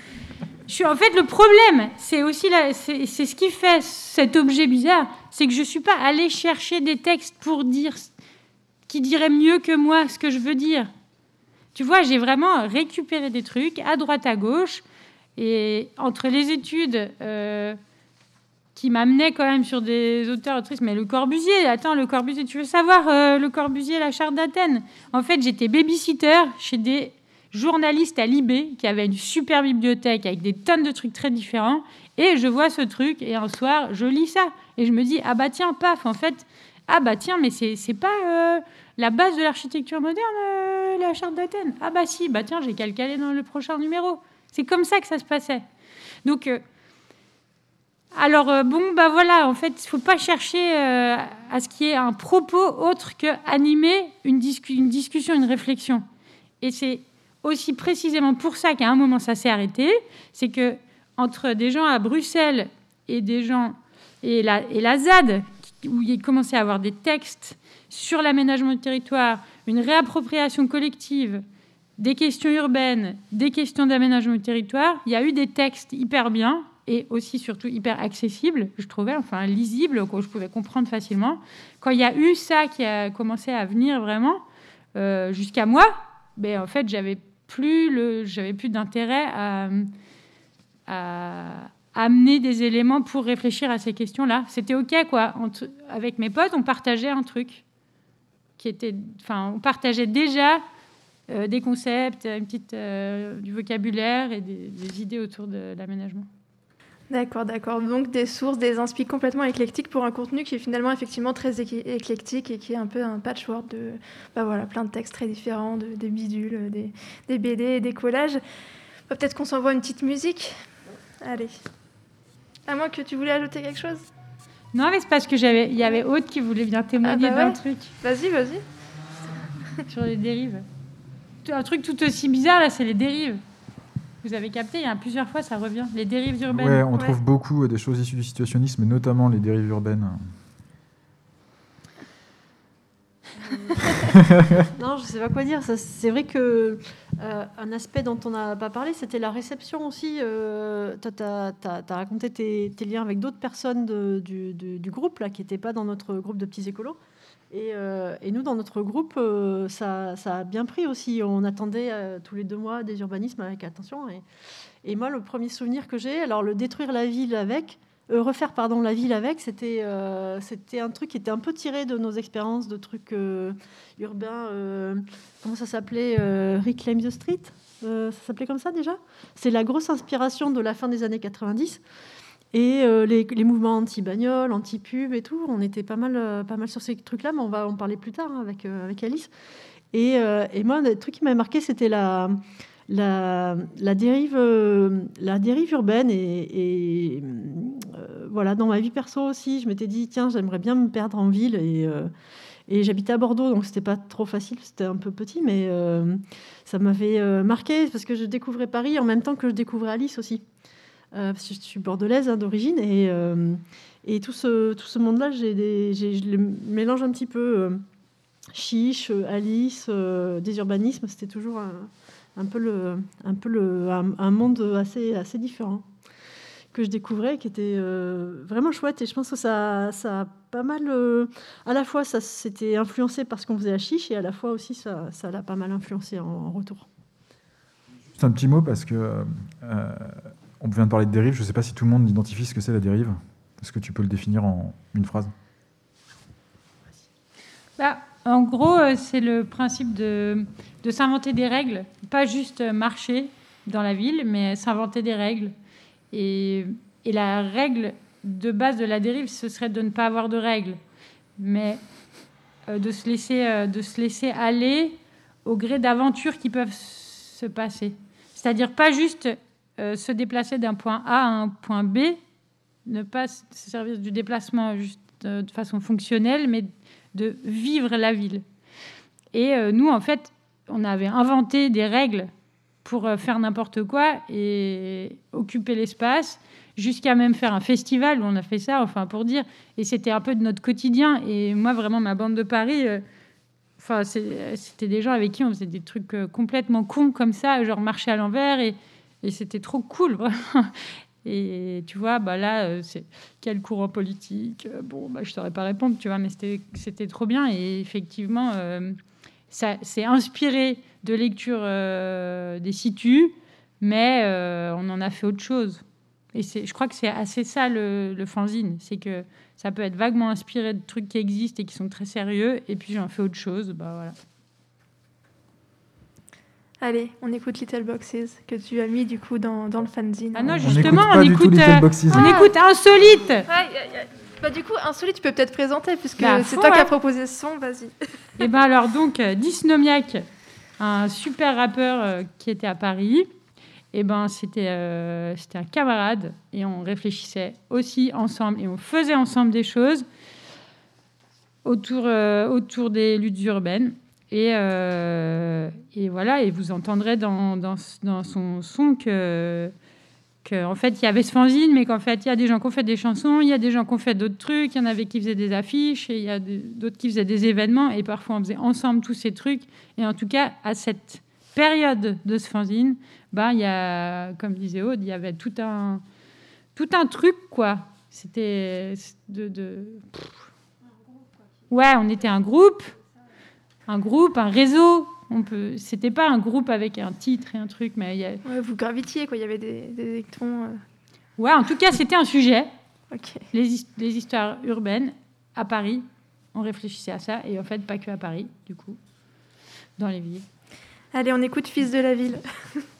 je suis en fait le problème, c'est aussi c'est ce qui fait cet objet bizarre, c'est que je suis pas allée chercher des textes pour dire qui diraient mieux que moi ce que je veux dire. Tu vois, j'ai vraiment récupéré des trucs à droite à gauche et entre les études euh, qui m'amenaient quand même sur des auteurs autrices, mais le Corbusier, attends, le Corbusier, tu veux savoir euh, le Corbusier, la charte d'Athènes? En fait, j'étais babysitter chez des journaliste à Libé qui avait une super bibliothèque avec des tonnes de trucs très différents. Et je vois ce truc et un soir, je lis ça. Et je me dis, ah bah tiens, paf, en fait, ah bah tiens, mais c'est pas euh, la base de l'architecture moderne, euh, la charte d'Athènes. Ah bah si, bah tiens, j'ai calcalé dans le prochain numéro. C'est comme ça que ça se passait. Donc, euh, alors bon, bah voilà, en fait, il faut pas chercher à ce qu'il y ait un propos autre que animer une, discussion, une réflexion. Et c'est aussi précisément pour ça qu'à un moment ça s'est arrêté, c'est que entre des gens à Bruxelles et des gens et la, et la ZAD, où il commençait à avoir des textes sur l'aménagement du territoire, une réappropriation collective des questions urbaines, des questions d'aménagement du territoire, il y a eu des textes hyper bien et aussi surtout hyper accessibles, je trouvais, enfin lisibles, que je pouvais comprendre facilement. Quand il y a eu ça qui a commencé à venir vraiment euh, jusqu'à moi, ben, en fait, j'avais plus plus d'intérêt à, amener des éléments pour réfléchir à ces questions-là. C'était ok quoi. avec mes potes, on partageait un truc qui était, enfin, on partageait déjà euh, des concepts, une petite, euh, du vocabulaire et des, idées autour de l'aménagement. D'accord, d'accord. Donc des sources, des inspirations complètement éclectiques pour un contenu qui est finalement effectivement très éclectique et qui est un peu un patchwork de bah voilà, plein de textes très différents, de, des bidules, des, des BD, des collages. Bah, Peut-être qu'on s'envoie une petite musique. Allez. À moins que tu voulais ajouter quelque chose Non, mais c'est parce que j'avais, il y avait Aude qui voulait bien témoigner ah bah d'un truc. Vas-y, vas-y. Sur les dérives. Un truc tout aussi bizarre là, c'est les dérives. Vous avez capté, il y a plusieurs fois, ça revient. Les dérives urbaines. Ouais, on trouve beaucoup euh, des choses issues du situationnisme, notamment les dérives urbaines. non, je ne sais pas quoi dire. C'est vrai que euh, un aspect dont on n'a pas parlé, c'était la réception aussi. Euh, tu as, raconté tes, liens avec d'autres personnes du, groupe là, qui n'étaient pas dans notre groupe de petits écolos. Euh, et, nous, dans notre groupe, euh, ça, a bien pris aussi. On attendait euh, tous les deux mois des urbanismes avec attention. Et moi, le premier souvenir que j'ai, alors le détruire la ville avec, refaire pardon la ville avec, c'était c'était un truc qui était un peu tiré de nos expériences de trucs urbains. comment ça s'appelait Reclaim the Street. ça s'appelait comme ça déjà? C'est la grosse inspiration de la fin des années 90. Et euh, les, mouvements anti-bagnole, anti-pub et tout, on était pas mal, euh, pas mal sur ces trucs-là, mais on va en parler plus tard hein, avec, euh, avec Alice. Et, et, moi, le truc qui m'avait marqué, c'était la, la, dérive, la dérive urbaine. Et, voilà, dans ma vie perso aussi, je m'étais dit, tiens, j'aimerais bien me perdre en ville. Et, Et j'habitais à Bordeaux, donc c'était pas trop facile, c'était un peu petit, mais euh, ça m'avait euh, marqué parce que je découvrais Paris en même temps que je découvrais Alice aussi. Euh, parce que je suis bordelaise hein, d'origine et, euh, tout ce, tout ce monde-là, j'ai je mélange un petit peu. euh, Chiche, euh, Alice, euh, des urbanismes, c'était toujours un, un peu, le, un, peu le, un, un monde assez, assez différent que je découvrais, qui était euh, vraiment chouette. Et je pense que ça, ça a pas mal. euh, à la fois, ça s'était influencé par ce qu'on faisait à Chiche, et à la fois aussi, ça ça l'a pas mal influencé en, en retour. Juste un petit mot parce que euh, on vient de parler de dérive. Je ne sais pas si tout le monde identifie ce que c'est la dérive. Est-ce que tu peux le définir en une phrase? Bah, en gros, euh, c'est le principe de, s'inventer des règles, pas juste marcher dans la ville, mais s'inventer des règles. Et, la règle de base de la dérive, ce serait de ne pas avoir de règles, mais euh, de, se laisser, euh, de se laisser aller au gré d'aventures qui peuvent se passer. C'est-à-dire pas juste se déplacer d'un point A à un point B, ne pas se servir du déplacement juste de façon fonctionnelle, mais de vivre la ville. Et euh, nous, en fait, on avait inventé des règles pour euh, faire n'importe quoi et occuper l'espace, jusqu'à même faire un festival où on a fait ça, enfin pour dire. Et c'était un peu de notre quotidien. Et moi, vraiment, ma bande de Paris, euh, enfin, c'était des gens avec qui on faisait des trucs complètement cons comme ça, genre marcher à l'envers. Et, c'était trop cool. Et tu vois, bah là, euh, c'est quel courant politique Euh, Bon, bah, je ne saurais pas répondre, tu vois, mais c'était- trop bien. Et effectivement, euh, ça s'est inspiré de lecture des situs, mais on en a fait autre chose. Et c'est- je crois que c'est assez ça le, le fanzine, c'est que ça peut être vaguement inspiré de trucs qui existent et qui sont très sérieux, et puis j'en fais autre chose. Bah voilà. Allez, on écoute Little Boxes que tu as mis du coup dans, dans le fanzine. Ah non, On justement, n'écoute pas on du tout écoute, Little euh, Boxes. on écoute Insolite. Aïe, aïe, aïe. Bah, du coup, Insolite, tu peux peut-être présenter, puisque Bah, c'est toi qui as proposé ce son, vas-y. Et ben alors donc euh, Dysnomiac, un super rappeur euh, qui était à Paris. Et ben c'était euh, c'était un camarade et on réfléchissait aussi ensemble et on faisait ensemble des choses autour euh, autour des luttes urbaines. Et, euh, et voilà, et vous entendrez dans, dans, son son que, que fait il y avait ce fanzine, mais qu'en fait il y a des gens qui ont fait des chansons, il y a des gens qui ont fait d'autres trucs, il y en avait qui faisaient des affiches, et il y a d'autres qui faisaient des événements, et parfois on faisait ensemble tous ces trucs. Et en tout cas, à cette période de ce fanzine, ben, il y a, comme disait Aude, il y avait tout un, tout un truc, quoi. C'était de... de... Ouais, on était un groupe, un groupe, un réseau. On peut, c'était pas un groupe avec un titre et un truc, mais il y a, Ouais, vous gravitiez, quoi. Il y avait des, des électrons. euh. Ouais, en tout cas, c'était un sujet. Les, his- les histoires urbaines à Paris. On réfléchissait à ça. Et en fait, pas que à Paris, du coup, dans les villes. Allez, on écoute Fils de la ville.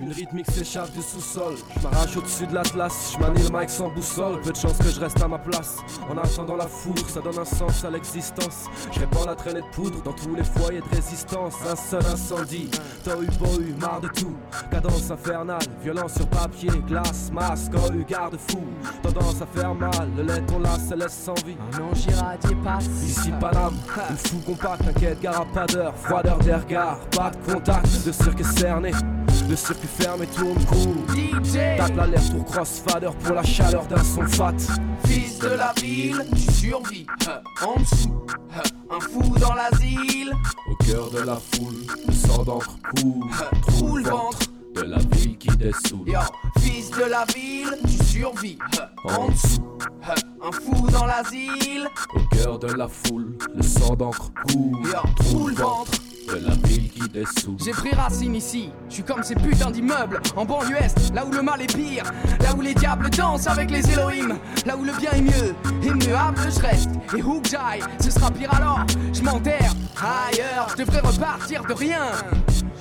Une rythmique s'échappe du sous-sol. Je m'arrache au-dessus de l'Atlas. Je manie le mic sans boussole. Peu de chance que je reste à ma place. En attendant la foudre, ça donne un sens à l'existence. Je répands la traînée de poudre dans tous les foyers de résistance. Un seul incendie. Tohu bohu, marre de tout. Cadence infernale. Violence sur papier, glace, masque, oh, garde-fou. Tendance à faire mal. Le lait on la se laisse sans vie. Un ange irradié passe. Ici Paname. Une foule compacte, t'inquiète, garapadeur. Froideur des regards. Pas de contact. De cirque cerné. Le circuit fermé tourne court. Tape l'aller-retour crossfader pour la chaleur d'un son fat. Fils de la ville, tu survis euh, en dessous. euh, un fou dans l'asile, Au cœur de la foule, le sang d'encre coule. trou le ventre. De la ville qui dessoule. Yo, fils de la ville, tu survis euh, en dessous. euh, un fou dans l'asile, Au cœur de la foule, le sang d'encre coule. Yo, trou le ventre. de la ville qui dessoule. J'ai pris racine ici, je suis comme ces putains d'immeubles en banlieue est, là où le mal est pire, là où les diables dansent avec les Elohim, là où le bien est mieux, immuable je reste, et où que j'aille, ce sera pire alors, je m'enterre ailleurs, je devrais repartir de rien.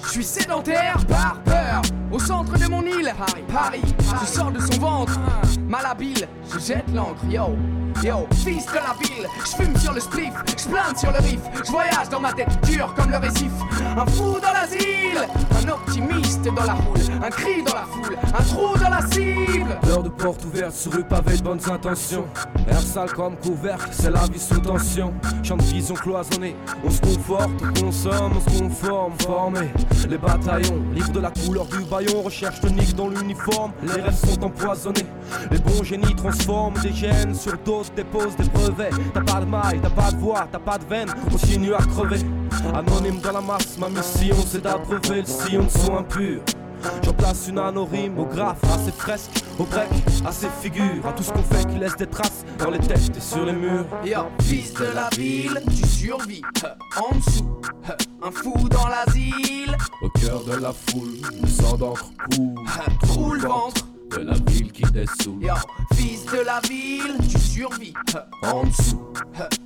Je suis sédentaire par peur, au centre de mon île, Paris, Paris, je sors de son ventre, malhabile, je jette l'encre, yo. Yo, de la ville, je fume sur le spliff, je plante sur le riff, je voyage dans ma tête dure comme le récif. Un fou dans l'asile, un optimiste dans la houle, un cri dans la foule, un trou dans la cible. L'heure de porte ouverte sur rue pavé de bonnes intentions. Air sale comme couvercle, c'est la vie sous tension. Champ de vision cloisonné, on se conforte, on consomme, on se conforme, formé. Les bataillons, livre de la couleur du baillon, recherche tonique dans l'uniforme. Les rêves sont empoisonnés, les bons génies transforment des gènes sur d'autres, déposent des brevets. T'as pas de maille, t'as pas de voix, t'as pas de veine, continue à crever. Anonyme dans la masse, ma mission c'est d'abreuver le sillon de son impur. J'en place une anonyme au graphe, à ses fresques, au grec, à ses figures, à tout ce qu'on fait qui laisse des traces dans les têtes et sur les murs. Yo, fils de la ville, tu survis, en dessous, un fou dans l'asile, Au cœur de la foule, le sang d'encre coule. euh, trou le ventre. De la ville qui dessoule. Yo, fils de la ville, tu survis, en dessous,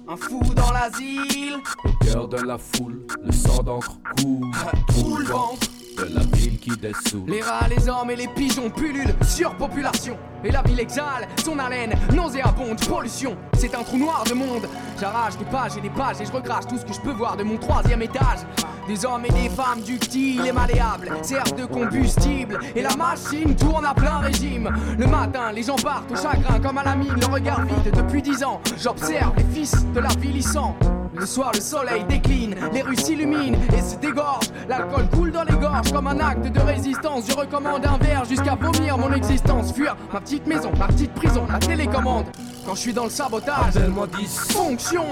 un fou dans l'asile, Au cœur de la foule, le sang d'encre coule. trou le ventre. De la ville qui dessoule. Les rats, les hommes et les pigeons pullulent, surpopulation. Et la ville exhale son haleine, nauséabonde, pollution. C'est un trou noir de monde. J'arrache des pages et des pages et je recrache tout ce que je peux voir de mon troisième étage. Des hommes et des femmes ductiles et malléables servent de combustible. Et la machine tourne à plein régime. Le matin, les gens partent au chagrin comme à la mine, le regard vide depuis dix ans. J'observe les fils de la vilissant. Le soir, le soleil décline, les rues s'illuminent et se dégorgent. L'alcool coule dans les gorges comme un acte de résistance. Je recommande un verre jusqu'à vomir mon existence. Fuir ma petite maison, ma petite prison, ma télécommande. Quand je suis dans le sabotage, Appelle-moi 10. fonction.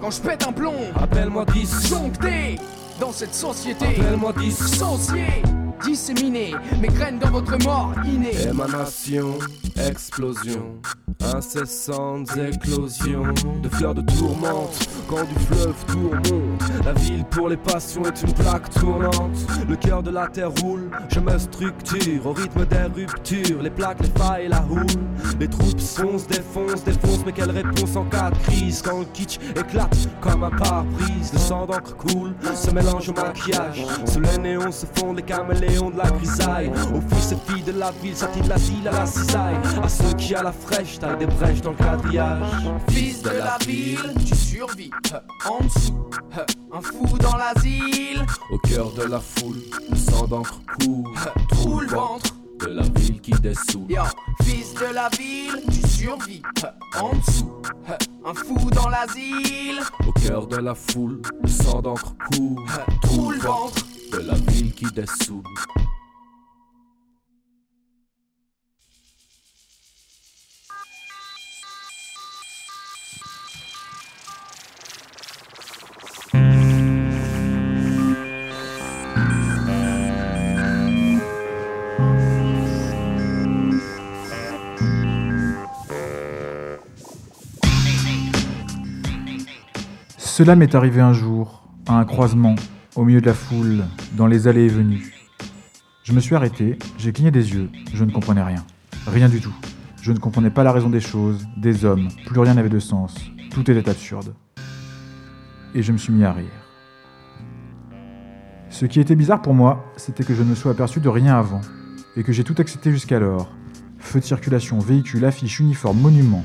Quand je pète un plomb, Appelle-moi 10. joncté dans cette société. Appelle-moi 10. Disséminé, mes graines dans votre mort innée. Émanation, explosion, incessantes éclosions de fleurs de tourmente quand du fleuve tourmente. La ville pour les passions est une plaque tournante. Le cœur de la terre roule, je me structure au rythme des ruptures. Les plaques, les failles, la houle. Les troupes foncent, défoncent, défoncent, mais quelle réponse en cas de crise quand le kitsch éclate comme un pare-brise? Le sang d'encre coule, se mélange au maquillage. Sous les néons se fondent les de la grisaille. Aux fils et filles de la ville, s'attire l'asile à la cisaille. À ceux qui à la fraîche taillent des brèches dans le quadrillage. Fils de la ville, tu survis, en dessous, un fou dans l'asile, Au cœur de la foule, le sang d'encre coule. trou le ventre. De la ville qui dessoule. Yo, fils de la ville, tu survis, en dessous, un fou dans l'asile, Au cœur de la foule, le sang d'encre coule. trou le ventre. De la. Cela m'est arrivé un jour, à un croisement, au milieu de la foule, dans les allées et venues. Je me suis arrêté, j'ai cligné des yeux, je ne comprenais rien. Rien du tout. Je ne comprenais pas la raison des choses, des hommes, plus rien n'avait de sens, tout était absurde. Et je me suis mis à rire. Ce qui était bizarre pour moi, c'était que je ne me sois aperçu de rien avant, et que j'ai tout accepté jusqu'alors. Feu de circulation, véhicules, affiches, uniformes, monuments,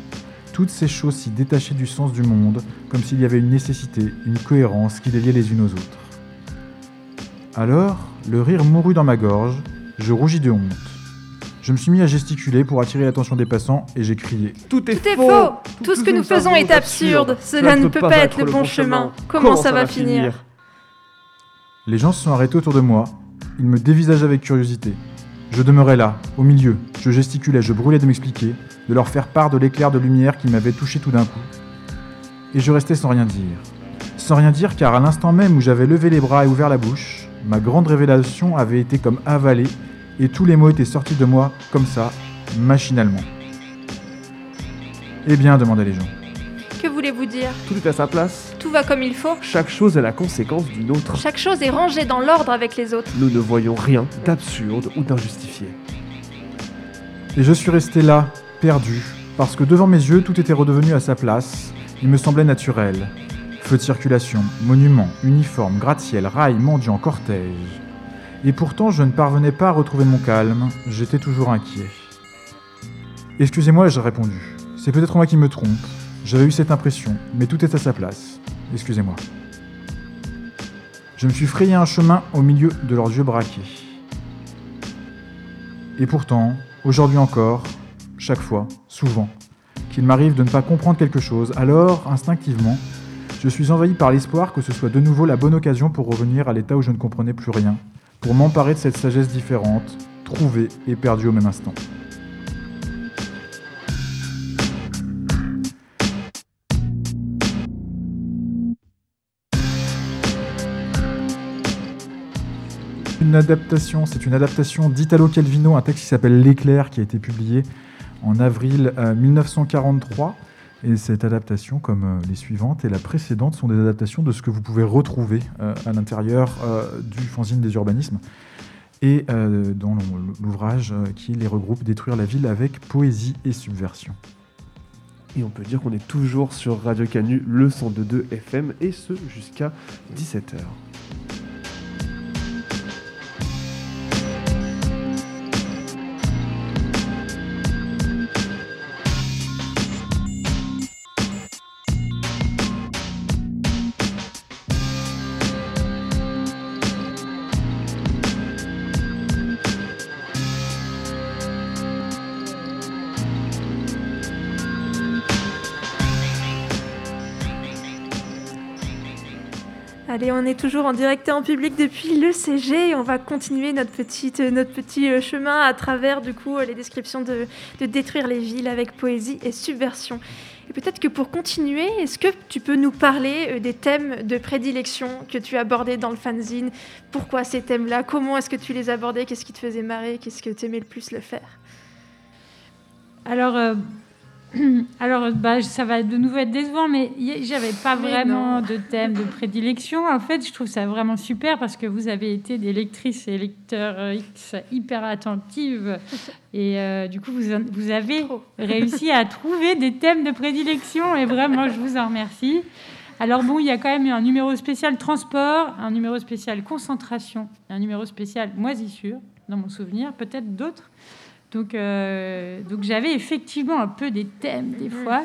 toutes ces choses si détachées du sens du monde, comme s'il y avait une nécessité, une cohérence qui les liait les unes aux autres. Alors, le rire mourut dans ma gorge, je rougis de honte. Je me suis mis à gesticuler pour attirer l'attention des passants et j'ai crié Tout est, faux. Tout, ce que nous faisons est absurde. Cela ne peut pas être le bon chemin. Comment, ça, va finir Les gens se sont arrêtés autour de moi, ils me dévisageaient avec curiosité. Je demeurais là, au milieu, je gesticulais, je brûlais de m'expliquer, de leur faire part de l'éclair de lumière qui m'avait touché tout d'un coup. Et je restais sans rien dire. Sans rien dire car à l'instant même où j'avais levé les bras et ouvert la bouche, ma grande révélation avait été comme avalée et tous les mots étaient sortis de moi comme ça, machinalement. Eh bien, demandaient les gens. Que voulez-vous dire? Tout est à sa place. Tout va comme il faut Chaque chose est la conséquence d'une autre. Chaque chose est rangée dans l'ordre avec les autres. Nous ne voyons rien d'absurde ou d'injustifié. Et je suis resté là, perdu, parce que devant mes yeux, tout était redevenu à sa place. Il me semblait naturel. Feu de circulation, monuments, uniformes, gratte-ciel, rails, mendiants, cortège. Et pourtant, je ne parvenais pas à retrouver mon calme, j'étais toujours inquiet. Excusez-moi, j'ai répondu. C'est peut-être moi qui me trompe. J'avais eu cette impression, mais tout est à sa place. Excusez-moi. Je me suis frayé un chemin au milieu de leurs yeux braqués. Et pourtant, aujourd'hui encore, chaque fois, souvent, qu'il m'arrive de ne pas comprendre quelque chose, alors, instinctivement, je suis envahi par l'espoir que ce soit de nouveau la bonne occasion pour revenir à l'état où je ne comprenais plus rien, pour m'emparer de cette sagesse différente, trouvée et perdue au même instant. Une adaptation, c'est une adaptation d'Italo Calvino, un texte qui s'appelle L'éclair, qui a été publié en avril 1943. Et cette adaptation, comme euh, les suivantes et la précédente, sont des adaptations de ce que vous pouvez retrouver euh, à l'intérieur euh, du fanzine des urbanismes et dans l'ouvrage qui les regroupe Détruire la ville avec poésie et subversion. Et on peut dire qu'on est toujours sur Radio Canu, le 102.2 FM, et ce jusqu'à 17h. On est toujours en direct et en public depuis le CG on va continuer notre, petite, notre petit euh, chemin à travers du coup les descriptions de, de détruire les villes avec poésie et subversion. Et peut-être que pour continuer, est-ce que tu peux nous parler euh, des thèmes de prédilection que tu abordais dans le fanzine? Pourquoi ces thèmes-là? Comment est-ce que tu les abordais? Qu'est-ce qui te faisait marrer? Qu'est-ce que tu aimais le plus le faire? Alors, euh, Alors, bah, ça va de nouveau être décevant, mais j'avais pas vraiment de thème de prédilection. En fait, je trouve ça vraiment super parce que vous avez été des lectrices et lecteurs X hyper attentives. Et euh, du coup, vous, vous avez réussi à trouver des thèmes de prédilection. Et vraiment, je vous en remercie. Alors bon, il y a quand même un numéro spécial transport, un numéro spécial concentration, un numéro spécial moisissure, dans mon souvenir, peut-être d'autres. Donc, euh, donc j'avais effectivement un peu des thèmes des mhm. fois.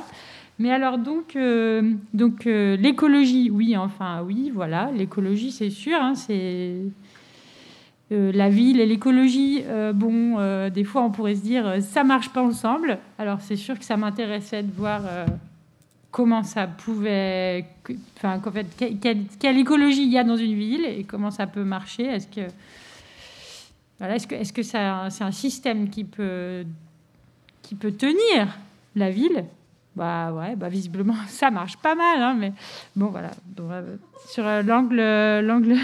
Mais alors donc, euh, donc euh, l'écologie, oui, enfin oui, voilà, l'écologie c'est sûr, hein, c'est la ville et l'écologie. bon, des fois on pourrait se dire ça marche pas ensemble. Alors c'est sûr que ça m'intéressait de voir comment ça pouvait, enfin en fait quelle, quelle, écologie il y a dans une ville et comment ça peut marcher. Est-ce que est-ce que, c'est un système qui peut, tenir la ville? Bah ouais, bah visiblement ça marche pas mal, hein, mais bon voilà. Euh, sur euh, l'angle, l'angle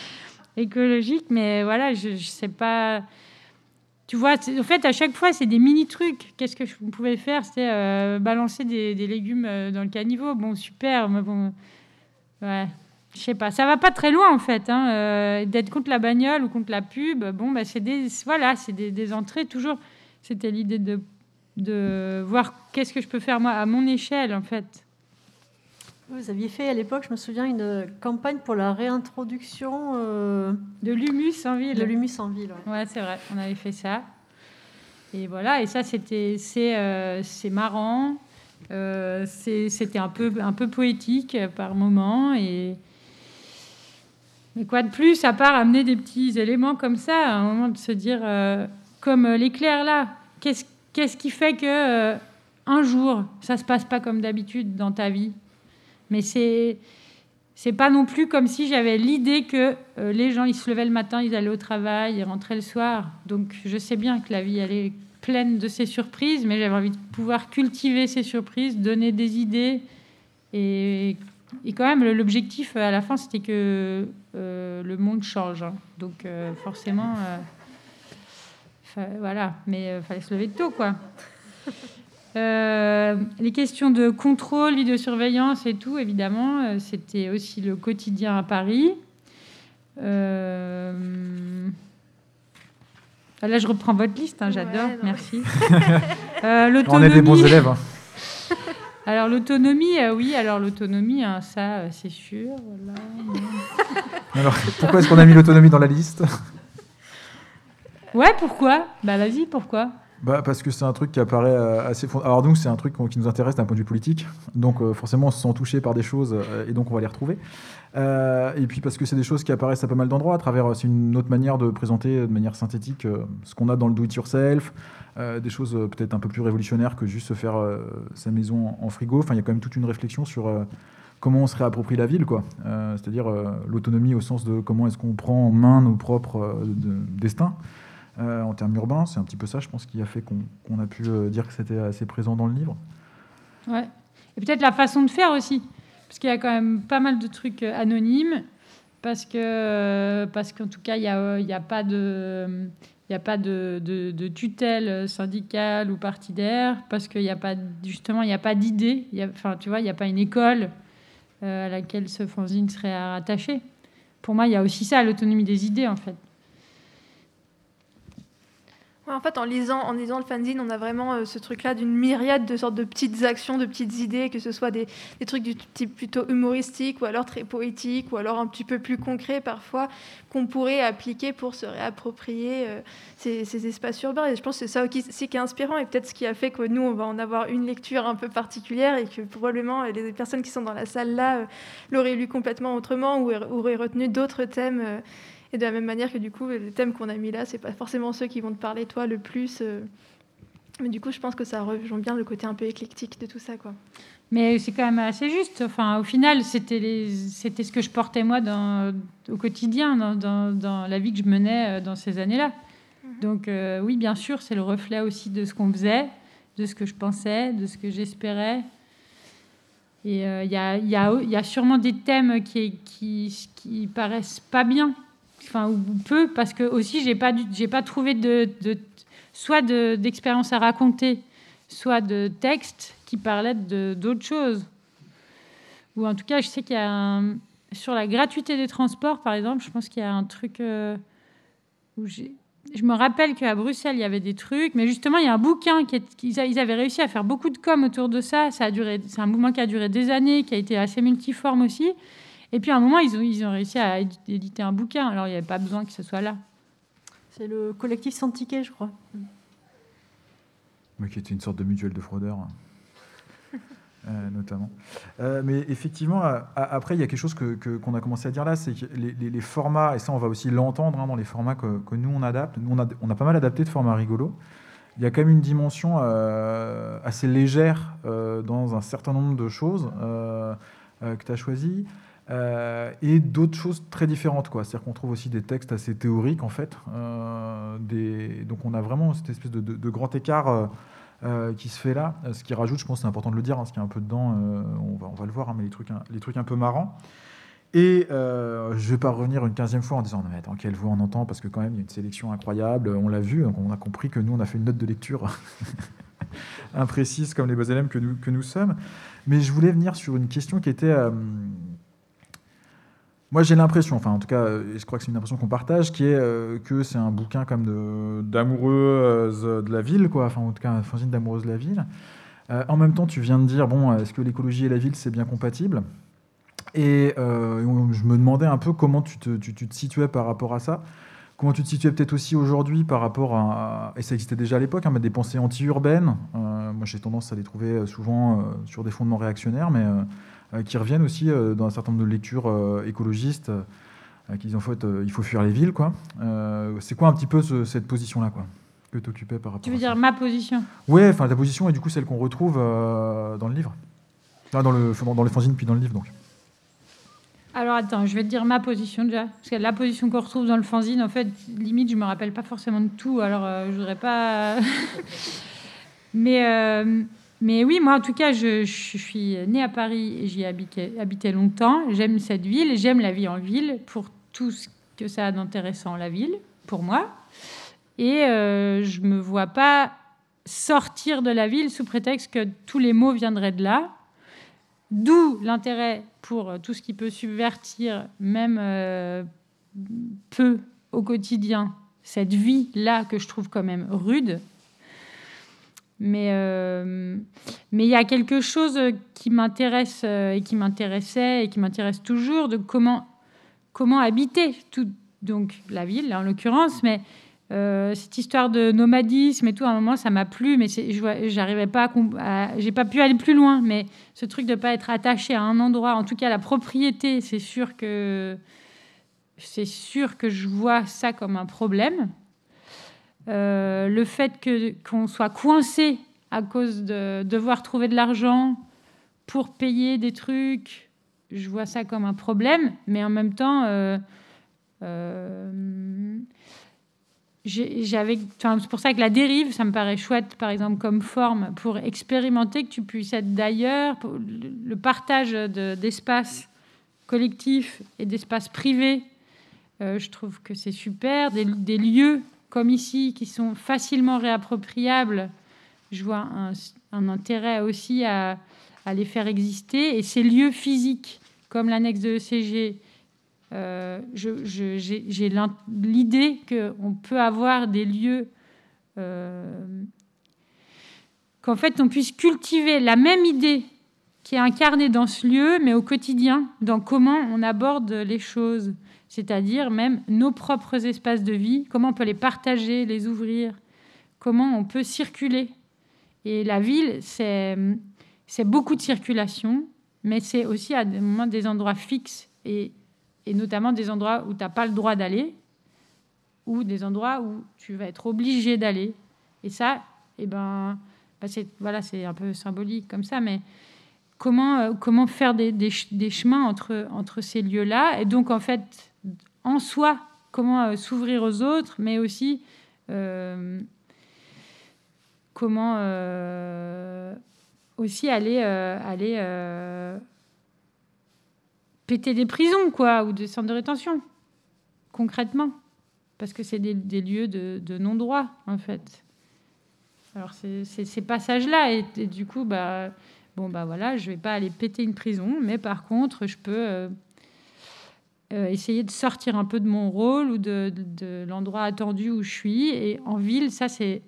écologique, mais voilà, je, je sais pas. Tu vois, en fait, à chaque fois, c'est des mini trucs. Qu'est-ce que je pouvais faire? C'était euh, balancer des, des, légumes dans le caniveau. Bon, super, mais bon, ouais je sais pas, ça va pas très loin en fait, hein, euh, d'être contre la bagnole ou contre la pub. Bon, bah, c'est des, voilà, c'est des, entrées toujours. C'était l'idée de, de voir qu'est-ce que je peux faire moi à mon échelle en fait. Vous aviez fait à l'époque, je me souviens, une campagne pour la réintroduction euh, de l'humus en ville. De l'humus en ville. Ouais, c'est vrai, on avait fait ça. Et voilà, et ça c'était c'est euh, marrant. c'était un peu un peu poétique par moment et mais quoi de plus, à part amener des petits éléments comme ça, à un moment de se dire, euh, comme euh, l'éclair là, qu'est-ce, qui fait que euh, un jour, ça se passe pas comme d'habitude dans ta vie? Mais c'est c'est pas non plus comme si j'avais l'idée que les gens ils se levaient le matin, ils allaient au travail, ils rentraient le soir. Donc je sais bien que la vie elle est pleine de ces surprises, mais j'avais envie de pouvoir cultiver ces surprises, donner des idées et et quand même, l'objectif à la fin, c'était que euh, le monde change. Hein. Donc, euh, forcément, euh, voilà. Mais il fallait se lever tôt, quoi. les questions de contrôle, vidéosurveillance et tout, évidemment, c'était aussi le quotidien à Paris. Là, je reprends votre liste, hein, j'adore, merci. On est des bons élèves. Hein. Alors l'autonomie, euh, oui, alors l'autonomie, hein, ça, euh, c'est sûr. alors pourquoi est-ce qu'on a mis l'autonomie dans la liste? Ouais, pourquoi? Bah vas-y, pourquoi? Bah, Parce que c'est un truc qui apparaît euh, assez... Alors nous, c'est un truc qui nous intéresse d'un point de vue politique. Donc euh, forcément, on se sent touché par des choses euh, et donc on va les retrouver. et puis parce que c'est des choses qui apparaissent à pas mal d'endroits à travers... C'est une autre manière de présenter de manière synthétique ce qu'on a dans le do-it-yourself, des choses peut-être un peu plus révolutionnaires que juste se faire sa maison en frigo. Enfin, il y a quand même toute une réflexion sur comment on se réapproprie la ville, quoi. C'est-à-dire l'autonomie au sens de comment est-ce qu'on prend en main nos propres destins. Euh, en termes urbains. C'est un petit peu ça, je pense, qui a fait qu'on a pu euh, dire que c'était assez présent dans le livre. Ouais. Et peut-être la façon de faire aussi, parce qu'il y a quand même pas mal de trucs euh, anonymes, parce que parce qu'en tout cas, il n'y a, a pas de il n'y a pas de, tutelle syndicale ou partidaire parce qu'il n'y a pas justement il n'y a pas d'idée enfin tu vois il n'y a pas une école à laquelle ce fanzine serait rattaché pour moi il y a aussi ça l'autonomie des idées en fait en fait, en lisant, le fanzine, on a vraiment euh, ce truc-là d'une myriade de sortes de petites actions, de petites idées, que ce soit des, trucs du type plutôt humoristique ou alors très poétique ou alors un petit peu plus concret parfois qu'on pourrait appliquer pour se réapproprier euh, ces, espaces urbains. Et je pense que c'est ça aussi qui est inspirant et peut-être ce qui a fait que nous, on va en avoir une lecture un peu particulière et que probablement les personnes qui sont dans la salle là euh, l'auraient lu complètement autrement ou auraient retenu d'autres thèmes. Et de la même manière que du coup, les thèmes qu'on a mis là, c'est pas forcément ceux qui vont te parler toi le plus. Euh. Mais du coup, je pense que ça rejoint bien le côté un peu éclectique de tout ça, quoi. Mais c'est quand même assez juste. Enfin, au final, c'était c'était ce que je portais moi dans, au quotidien, dans, dans, la vie que je menais euh, dans ces années-là. Mhm. Donc euh, oui, bien sûr, c'est le reflet aussi de ce qu'on faisait, de ce que je pensais, de ce que j'espérais. Et il y, a, y, a, y, a, sûrement des thèmes qui, qui, qui paraissent pas bien enfin ou peu, parce que aussi j'ai pas j'ai pas trouvé de, soit d'expérience à raconter, soit de texte qui parlait de d'autres choses. Ou en tout cas, je sais qu'il y a un, sur la gratuité des transports, par exemple, je pense qu'il y a un truc euh, où j'ai je me rappelle qu'à Bruxelles, il y avait des trucs, mais justement, il y a un bouquin qui ils avaient réussi à faire beaucoup de com autour de ça. Ça c'est un mouvement qui a duré des années, qui a été assez multiforme aussi. Et puis à un moment, ils ont, ils ont réussi à éditer un bouquin. Alors il n'y avait pas besoin que ce soit là. C'est le collectif sans ticket, je crois. Oui, qui était une sorte de mutuelle de fraudeurs, euh, notamment. Euh, mais effectivement, après, il y a quelque chose qu'on que, qu'on a commencé à dire là, c'est que les, formats, et ça on va aussi l'entendre hein, dans les formats que, que, nous on adapte, nous on a, on a pas mal adapté de formats rigolos. Il y a quand même une dimension euh, assez légère dans un certain nombre de choses que tu as choisies. Euh, et d'autres choses très différentes. C'est-à-dire qu'on trouve aussi des textes assez théoriques, en fait. Euh. Donc on a vraiment cette espèce de, grand écart euh, qui se fait là. Ce qui rajoute, je pense, c'est important de le dire, hein, ce qui est un peu dedans, on va, le voir, hein, mais les trucs, un peu marrants. Et je ne vais pas revenir une quinzième fois en disant mais attends quelle voix on entend parce que quand même il y a une sélection incroyable, on l'a vu, on a compris que nous on a fait une note de lecture imprécise comme les beaux élèves que nous sommes. Mais je voulais venir sur une question qui était moi, j'ai l'impression, enfin, en tout cas, je crois que c'est une impression qu'on partage, qui est euh, que c'est un bouquin comme d'amoureuse de, la ville, quoi. Enfin, en tout cas, un fanzine d'amoureuse de la ville. Euh, en même temps, tu viens de dire, bon, est-ce que l'écologie et la ville, c'est bien compatible? Et euh, je me demandais un peu comment tu te, tu, te, situais par rapport à ça. Comment tu te situais peut-être aussi aujourd'hui par rapport à, et ça existait déjà à l'époque, hein, des pensées anti-urbaines. moi, j'ai tendance à les trouver souvent sur des fondements réactionnaires, mais qui reviennent aussi euh, dans un certain nombre de lectures euh, écologistes qui disent en fait il faut fuir les villes. quoi. c'est quoi un petit peu cette position-là quoi que tu occupais par rapport Tu veux dire ma position? Oui, enfin ta position est du coup celle qu'on retrouve dans le livre. dans, le, dans, dans les fanzines, puis dans le livre donc. Alors attends, je vais te dire ma position déjà. Parce que la position qu'on retrouve dans le fanzine, en fait, limite, je me rappelle pas forcément de tout. Alors je voudrais pas. Mais mais oui, moi en tout cas, je, suis née à Paris et j'y ai habité, longtemps. J'aime cette ville, j'aime la vie en ville pour tout ce que ça a d'intéressant, la ville, pour moi. Et euh, je ne me vois pas sortir de la ville sous prétexte que tous les mots viendraient de là. D'où l'intérêt pour tout ce qui peut subvertir, même euh, peu au quotidien, cette vie-là que je trouve quand même rude, mais euh, mais il y a quelque chose qui m'intéresse euh, et qui m'intéressait et qui m'intéresse toujours de comment comment habiter tout donc la ville en l'occurrence, mais Euh, cette histoire de nomadisme et tout, à un moment, ça m'a plu, mais j'arrivais pas à, j'ai pas pu aller plus loin. Mais ce truc de pas être attaché à un endroit, en tout cas la propriété, c'est sûr que c'est sûr que je vois ça comme un problème. Euh, le fait qu'on soit coincé à cause de devoir trouver de l'argent pour payer des trucs, je vois ça comme un problème. Mais en même temps, euh, j'avais, c'est pour ça que la dérive, ça me paraît chouette, par exemple, comme forme pour expérimenter que tu puisses être d'ailleurs, le partage d'espace collectif et d'espace privé. Euh, je trouve que c'est super. Des, lieux comme ici qui sont facilement réappropriables, je vois un, intérêt aussi à, à, les faire exister. Et ces lieux physiques, comme l'annexe de ECG, euh, j'ai l'idée qu'on peut avoir des lieux, euh, qu'en fait on puisse cultiver la même idée qui est incarnée dans ce lieu, mais au quotidien, dans comment on aborde les choses, c'est-à-dire même nos propres espaces de vie, comment on peut les partager, les ouvrir, comment on peut circuler. Et la ville, c'est beaucoup de circulation, mais c'est aussi à des moments des endroits fixes et et notamment des endroits où tu n'as pas le droit d'aller, ou des endroits où tu vas être obligé d'aller. Et ça, eh ben, bah, c'est voilà, un peu symbolique comme ça, mais comment, euh, comment faire des, des, chemins entre, entre ces lieux-là? Et donc, en fait, en soi, comment euh, s'ouvrir aux autres, mais aussi euh, comment aussi aller, aller péter des prisons, quoi, ou des centres de rétention, concrètement. Parce que c'est des, lieux de, non-droit, en fait. Alors, c'est ces passages-là. Et, du coup, bah, bon, bah voilà, je vais pas aller péter une prison, mais par contre, je peux euh, euh, essayer de sortir un peu de mon rôle ou de, l'endroit attendu où je suis. Et en ville, ça, c'est.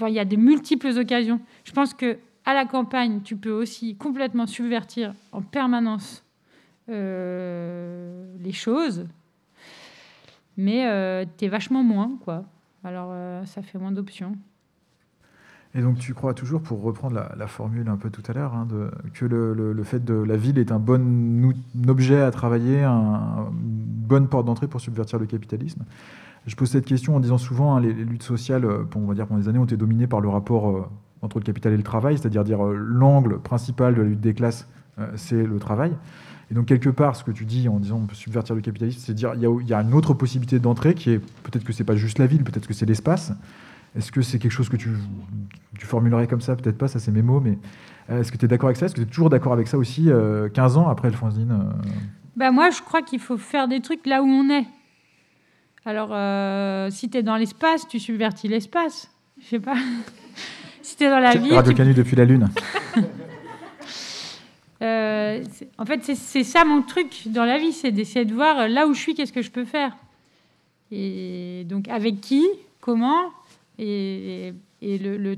il y a des multiples occasions. Je pense que à la campagne, tu peux aussi complètement subvertir en permanence euh, les choses, mais euh, tu es vachement moins, quoi. Alors, euh, ça fait moins d'options. Et donc tu crois toujours, pour reprendre la, formule un peu tout à l'heure, hein, que le, fait de la ville est un bon objet à travailler, un, une bonne porte d'entrée pour subvertir le capitalisme? Je pose cette question en disant souvent hein, les, luttes sociales, on va dire pendant des années, ont été dominées par le rapport entre le capital et le travail, c'est-à-dire dire, l'angle principal de la lutte des classes, c'est le travail. Et donc, quelque part, ce que tu dis en disant on peut subvertir le capitalisme, c'est dire il y, a, une autre possibilité d'entrée qui est peut-être que c'est pas juste la ville, peut-être que c'est l'espace. Est-ce que c'est quelque chose que tu, tu formulerais comme ça? Peut-être pas, ça c'est mes mots, mais euh, est-ce que tu es d'accord avec ça? Est-ce que tu es toujours d'accord avec ça aussi, 15 euh, ans après le fanzine euh? bah Moi, je crois qu'il faut faire des trucs là où on est. Alors, si tu es dans l'espace, tu subvertis l'espace. Je sais pas. si tu es dans la ville. Radio Canu depuis la Lune. Euh, en fait, c'est ça mon truc dans la vie, c'est d'essayer de voir là où je suis, qu'est-ce que je peux faire? Et donc, avec qui, comment, et, le,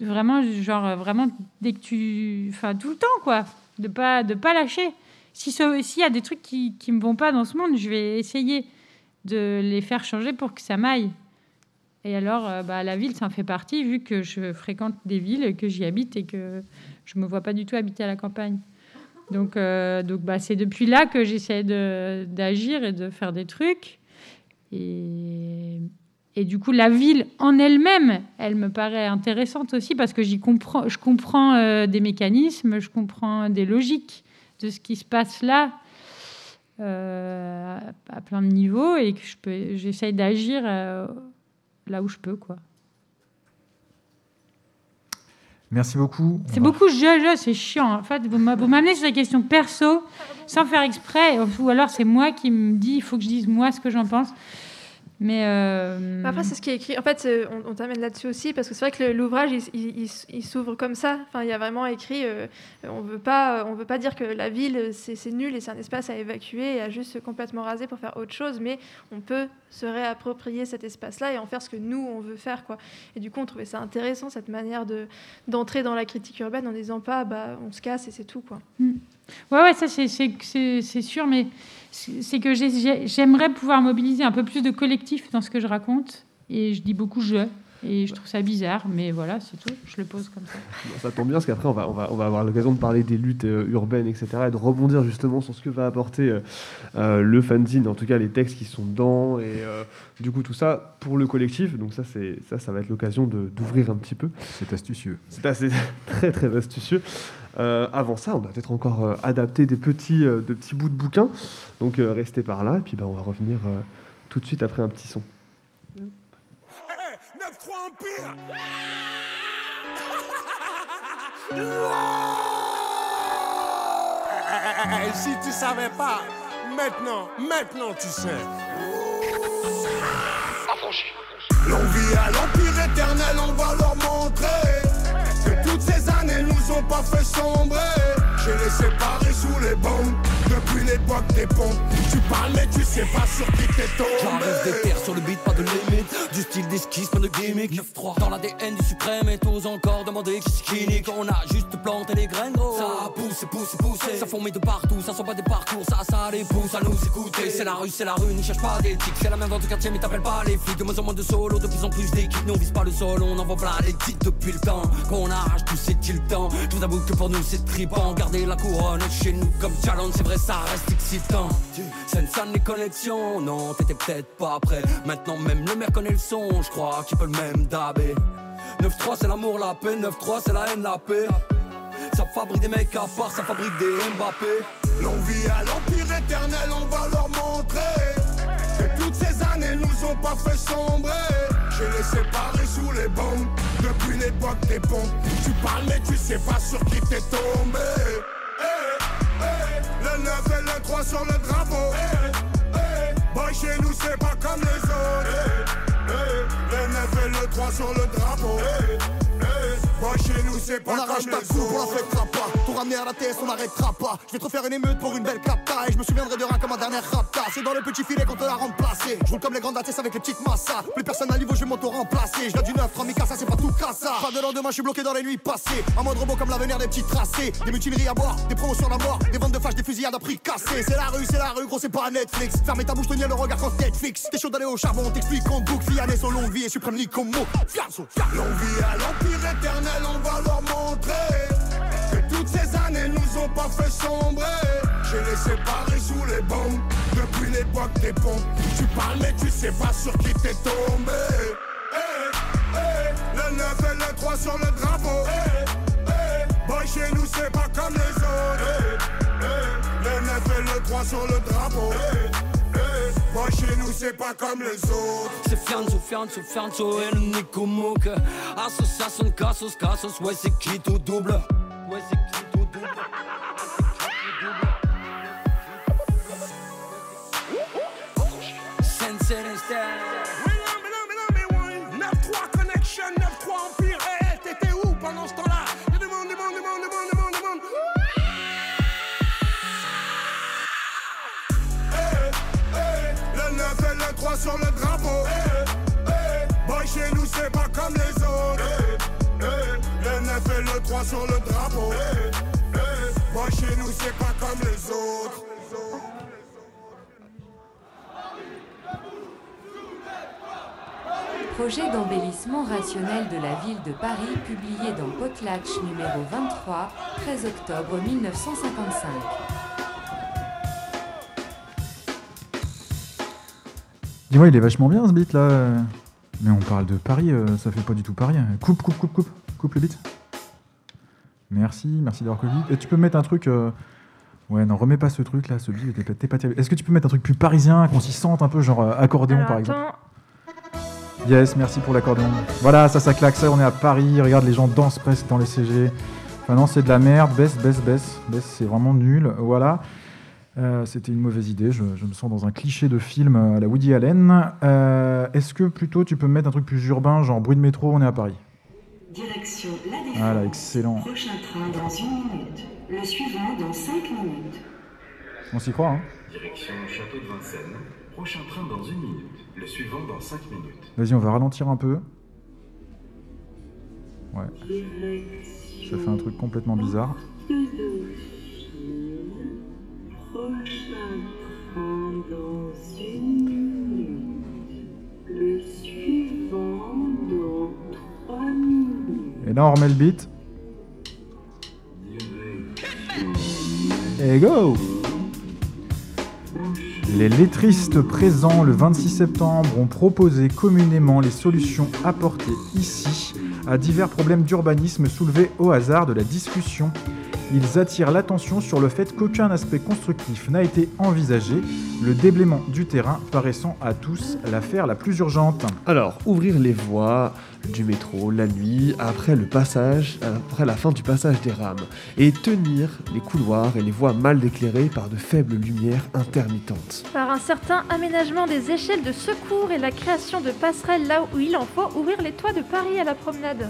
vraiment, genre, vraiment, dès que tu. Enfin, tout le temps, quoi. De pas, de pas lâcher. S'il y a des trucs qui ne me vont pas dans ce monde, je vais essayer de les faire changer pour que ça m'aille. Et alors, euh, bah, la ville, ça en fait partie, vu que je fréquente des villes, que j'y habite et que je me vois pas du tout habiter à la campagne. Donc, euh, donc bah, c'est depuis là que j'essaie d'agir et de faire des trucs. Et, et, du coup, la ville en elle-même, elle me paraît intéressante aussi parce que j'y comprends, je comprends euh, des mécanismes, je comprends des logiques de ce qui se passe là euh, à plein de niveaux et que j'essaie d'agir là où je peux, quoi. Merci beaucoup. C'est beaucoup je, je, c'est chiant. En fait, vous m'amenez sur des questions perso sans faire exprès, ou alors c'est moi qui me dis, il faut que je dise moi ce que j'en pense. Mais euh, Après, c'est ce qui est écrit. En fait, on, t'amène là-dessus aussi parce que c'est vrai que l'ouvrage, il, s'ouvre comme ça. Enfin, il y a vraiment écrit euh, on veut pas, on veut pas dire que la ville, c'est nul et c'est un espace à évacuer et à juste complètement raser pour faire autre chose, mais on peut se réapproprier cet espace-là et en faire ce que nous, on veut faire. Quoi. Et du coup, on trouvait ça intéressant, cette manière d'entrer dans la critique urbaine en disant pas bah, on se casse et c'est tout. Quoi. Mm. Ouais, ouais, ça c'est sûr, mais c'est que j'aimerais pouvoir mobiliser un peu plus de collectifs dans ce que je raconte Et je dis beaucoup je. Et je trouve ça bizarre, mais voilà, c'est tout. Je le pose comme ça. Ça tombe bien parce qu'après, on va, on, va, on va avoir l'occasion de parler des luttes euh, urbaines, etc. et de rebondir justement sur ce que va apporter euh, euh, le fanzine, en tout cas les textes qui sont dedans. Et euh, du coup, tout ça pour le collectif. Donc, ça, c'est, ça, ça va être l'occasion de, d'ouvrir un petit peu. C'est astucieux. C'est assez très, très astucieux. Euh, avant ça, on va peut-être encore euh, adapter des petits, euh, de petits bouts de bouquins. Donc, euh, restez par là. Et puis, ben, on va revenir euh, tout de suite après un petit son. 9-3 Empire si tu savais pas, maintenant, maintenant tu sais. L'envie à l'empire éternel, on va leur montrer années nous ont pas fait sombrer J'ai les séparés sous les bombes. Depuis l'époque des pompes Tu parles mais tu sais pas sur qui t'es tombé. J'arrive des terres sur le beat, pas de limite. Du style d'esquisse, pas de gimmick 9-3 Dans l'ADN du suprême et t'oses encore demander qui c'est qui nique. On a juste planté les graines gros. Ça pousse, pousse, poussé Ça fourmille de partout, ça sont pas des parcours. Ça, ça les pousse à nous écouter C'est la rue, c'est la rue, n'y cherche pas d'éthique. C'est la même dans ton quartier mais t'appelles pas les flics. De moins en moins de solo, de plus en plus d'équipes. Nous on vise pas le sol, on envoie plein les titres depuis le temps Qu'on arrache tout c'est-il temps Je vous avoue que pour nous c'est tripant La couronne chez nous comme challenge C'est vrai ça reste excitant. Sense les connexions, non t'étais peut-être pas prêt. Maintenant même le maire connaît le son, je crois qu'il peut le même dabé. 9-3 c'est l'amour, la paix, 9-3 c'est la haine, la paix. Ça fabrique des mecs à part, ça fabrique des Mbappé. L'envie à l'empire éternel, on va leur montrer Que toutes ces années nous ont pas fait sombrer J'ai les séparés sous les bombes. Depuis l'époque des pompes. Tu parles mais tu sais pas sur qui t'es tombé. Eh, eh, Le 9 et le 3 sur le drapeau. Eh, eh, Boy chez nous c'est pas comme les autres. Le 9 et le 3 sur le drapeau Boy chez nous c'est pas On arrache ta coupe, on la fêtera pas. Pour ramener à la TS, on n'arrêtera pas. Je vais te refaire une émeute pour une belle capta. Et je me souviendrai de rien comme un dernier rapta. C'est dans le petit filet qu'on te l'a remplacé. Je roule comme les grandes ATS avec les petites massas. Plus personne à niveau, je vais m'auto-remplacer. Je du 9, 3 ça c'est pas tout ça. Pas de lendemain, je suis bloqué dans les nuits passées. Un mode robot comme l'avenir des petits tracés. Des mutineries à boire, des promotions à mort. Des ventes de fâches, des fusillades à prix cassés. C'est la rue, c'est la rue, gros, c'est pas Netflix. Fermez ta bouche, tenir le regard quand Netflix. T'es chaud d'aller au charbon, t'explique en boucle. Fiané, son longue vie et suprême lit comme mot. Fianso, L'envie à l'empire éternel, on va leur montrer Que toutes ces années nous ont pas fait sombrer. J'ai les séparés sous les bombes. Depuis l'époque des pompes Tu parles mais tu sais pas sur qui t'es tombé. Eh, eh, Le 9 et le 3 sur le drapeau. Eh, eh, Boy chez nous c'est pas comme les autres. Le 9 et le 3 sur le drapeau Boy chez nous c'est pas comme les autres. C'est Fianzo, Fianzo, Fianzo et le Nico Mouk. Association, Cassos, Cassos, ouais c'est qui tout double? Ouais c'est 9 et le 3 sur le drapeau. Boy, chez nous, c'est pas comme les autres. Projet d'embellissement rationnel de la ville de Paris publié dans Potlatch numéro 23, 13 octobre 1955. Dis-moi, il est vachement bien ce beat là. Mais on parle de Paris, euh, ça fait pas du tout Paris. Coupe, coupe, coupe, coupe. Coupe le beat. Merci, merci d'avoir beat. Et tu peux mettre un truc. euh, Ouais, non, remets pas ce truc là, ce pas- t'es pas terrible. Est-ce que tu peux mettre un truc plus parisien, qu'on s'y sente un peu, genre euh, accordéon Alors, par exemple attends. Yes, merci pour l'accordéon. Voilà, ça, ça claque, ça, on est à Paris. Regarde, les gens dansent presque dans les CG. Enfin, non, c'est de la merde. Baisse, baisse, baisse. Baisse, c'est vraiment nul. Voilà. Euh, C'était une mauvaise idée. Je, je me sens dans un cliché de film à la Woody Allen. Euh, Est-ce que plutôt tu peux me mettre un truc plus urbain, genre bruit de métro, on est à Paris? Direction La Défense. Voilà, excellent. Prochain train dans une minute. Le suivant dans cinq minutes. On s'y croit, hein Direction Château de Vincennes. Prochain train dans une minute. Le suivant dans 5 minutes. Vas-y, on va ralentir un peu. Ouais. Ça fait un truc complètement bizarre. Prochain train dans une minute. Et là, Les lettristes présents le 26 septembre ont proposé communément les solutions apportées ici à divers problèmes d'urbanisme soulevés au hasard de la discussion. Ils attirent l'attention sur le fait qu'aucun aspect constructif n'a été envisagé, le déblaiement du terrain paraissant à tous l'affaire la plus urgente. Alors, ouvrir les voies du métro la nuit, après le passage, après la fin du passage des rames, et tenir les couloirs et les voies mal éclairées par de faibles lumières intermittentes. Par un certain aménagement des échelles de secours et la création de passerelles là où il en faut, ouvrir les toits de Paris à la promenade.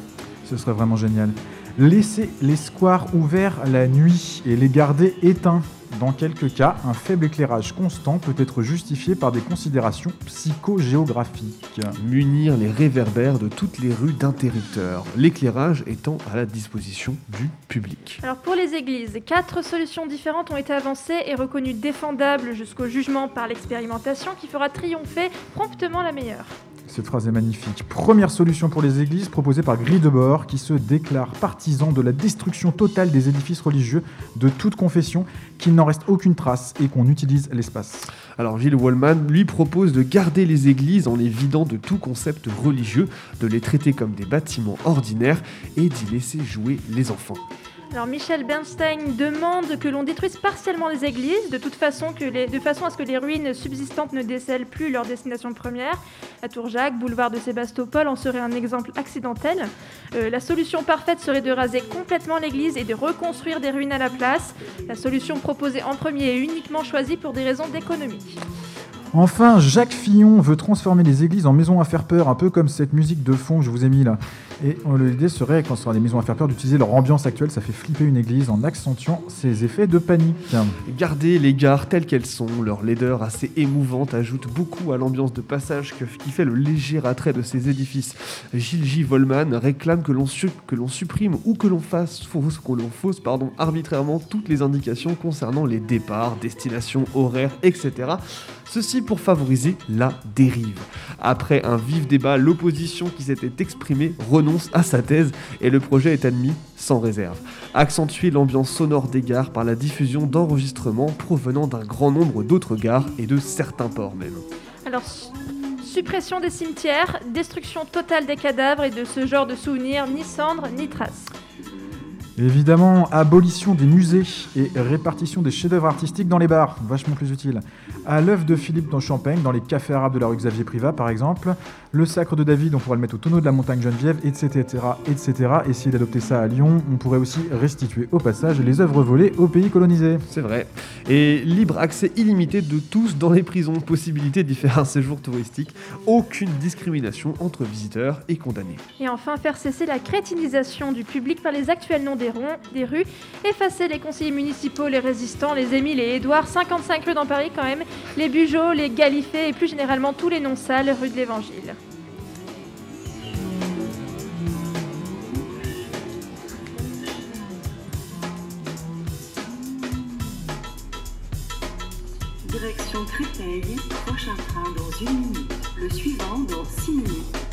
Ce serait vraiment génial. Laisser les squares ouverts la nuit et les garder éteints. Dans quelques cas, un faible éclairage constant peut être justifié par des considérations psychogéographiques. Munir les réverbères de toutes les rues d'interrupteurs, l'éclairage étant à la disposition du public. Alors pour les églises, quatre solutions différentes ont été avancées et reconnues défendables jusqu'au jugement par l'expérimentation qui fera triompher promptement la meilleure. Cette phrase est magnifique. Première solution pour les églises proposée par Gris Debord, qui se déclare partisan de la destruction totale des édifices religieux de toute confession, qu'il n'en reste aucune trace et qu'on utilise l'espace. Alors Gilles Wallman lui propose de garder les églises en les vidant de tout concept religieux, de les traiter comme des bâtiments ordinaires et d'y laisser jouer les enfants. Alors Michel Bernstein demande que l'on détruise partiellement les églises, de toute façon, de façon à ce que les ruines subsistantes ne décèlent plus leur destination première. La tour Jacques, boulevard de Sébastopol en serait un exemple accidentel. Euh, la solution parfaite serait de raser complètement l'église et de reconstruire des ruines à la place. La solution proposée en premier est uniquement choisie pour des raisons d'économie. Enfin, Jacques Fillon veut transformer les églises en maisons à faire peur, un peu comme cette musique de fond que je vous ai mis là. Et l'idée serait, quand ce sera des maisons à faire peur, d'utiliser leur ambiance actuelle, ça fait flipper une église en accentuant ses effets de panique. Garder les gares telles qu'elles sont, leur laideur assez émouvante ajoute beaucoup à l'ambiance de passage qui fait le léger attrait de ces édifices. Gilles J. Volman réclame que l'on supprime ou que l'on fasse fausse, l'on pardon, arbitrairement toutes les indications concernant les départs, destinations, horaires, etc. Ceci pour favoriser la dérive. Après un vif débat, l'opposition qui s'était exprimée renonce à sa thèse et le projet est admis sans réserve. Accentuer l'ambiance sonore des gares par la diffusion d'enregistrements provenant d'un grand nombre d'autres gares et de certains ports même. Alors, su- suppression des cimetières, destruction totale des cadavres et de ce genre de souvenirs, ni cendres ni traces. Évidemment, abolition des musées et répartition des chefs-d'œuvre artistiques dans les bars, vachement plus utile. À l'œuvre de Philippe dans Champagne, dans les cafés arabes de la rue Xavier Privat par exemple, le sacre de David, on pourrait le mettre au tonneau de la montagne Geneviève, etc. etc. Essayer d'adopter ça à Lyon, on pourrait aussi restituer au passage les œuvres volées aux pays colonisés. C'est vrai. Et libre accès illimité de tous dans les prisons, possibilité d'y faire un séjour touristique, aucune discrimination entre visiteurs et condamnés. Et enfin, faire cesser la crétinisation du public par les actuels noms des, rues, effacer les conseillers municipaux, les résistants, les Émile et Édouard, 55 rues dans Paris quand même, les Bugeaud, les Galifets et plus généralement tous les noms sales rues de l'Évangile. Direction Créteil, prochain train dans une minute. Le suivant dans 6 minutes.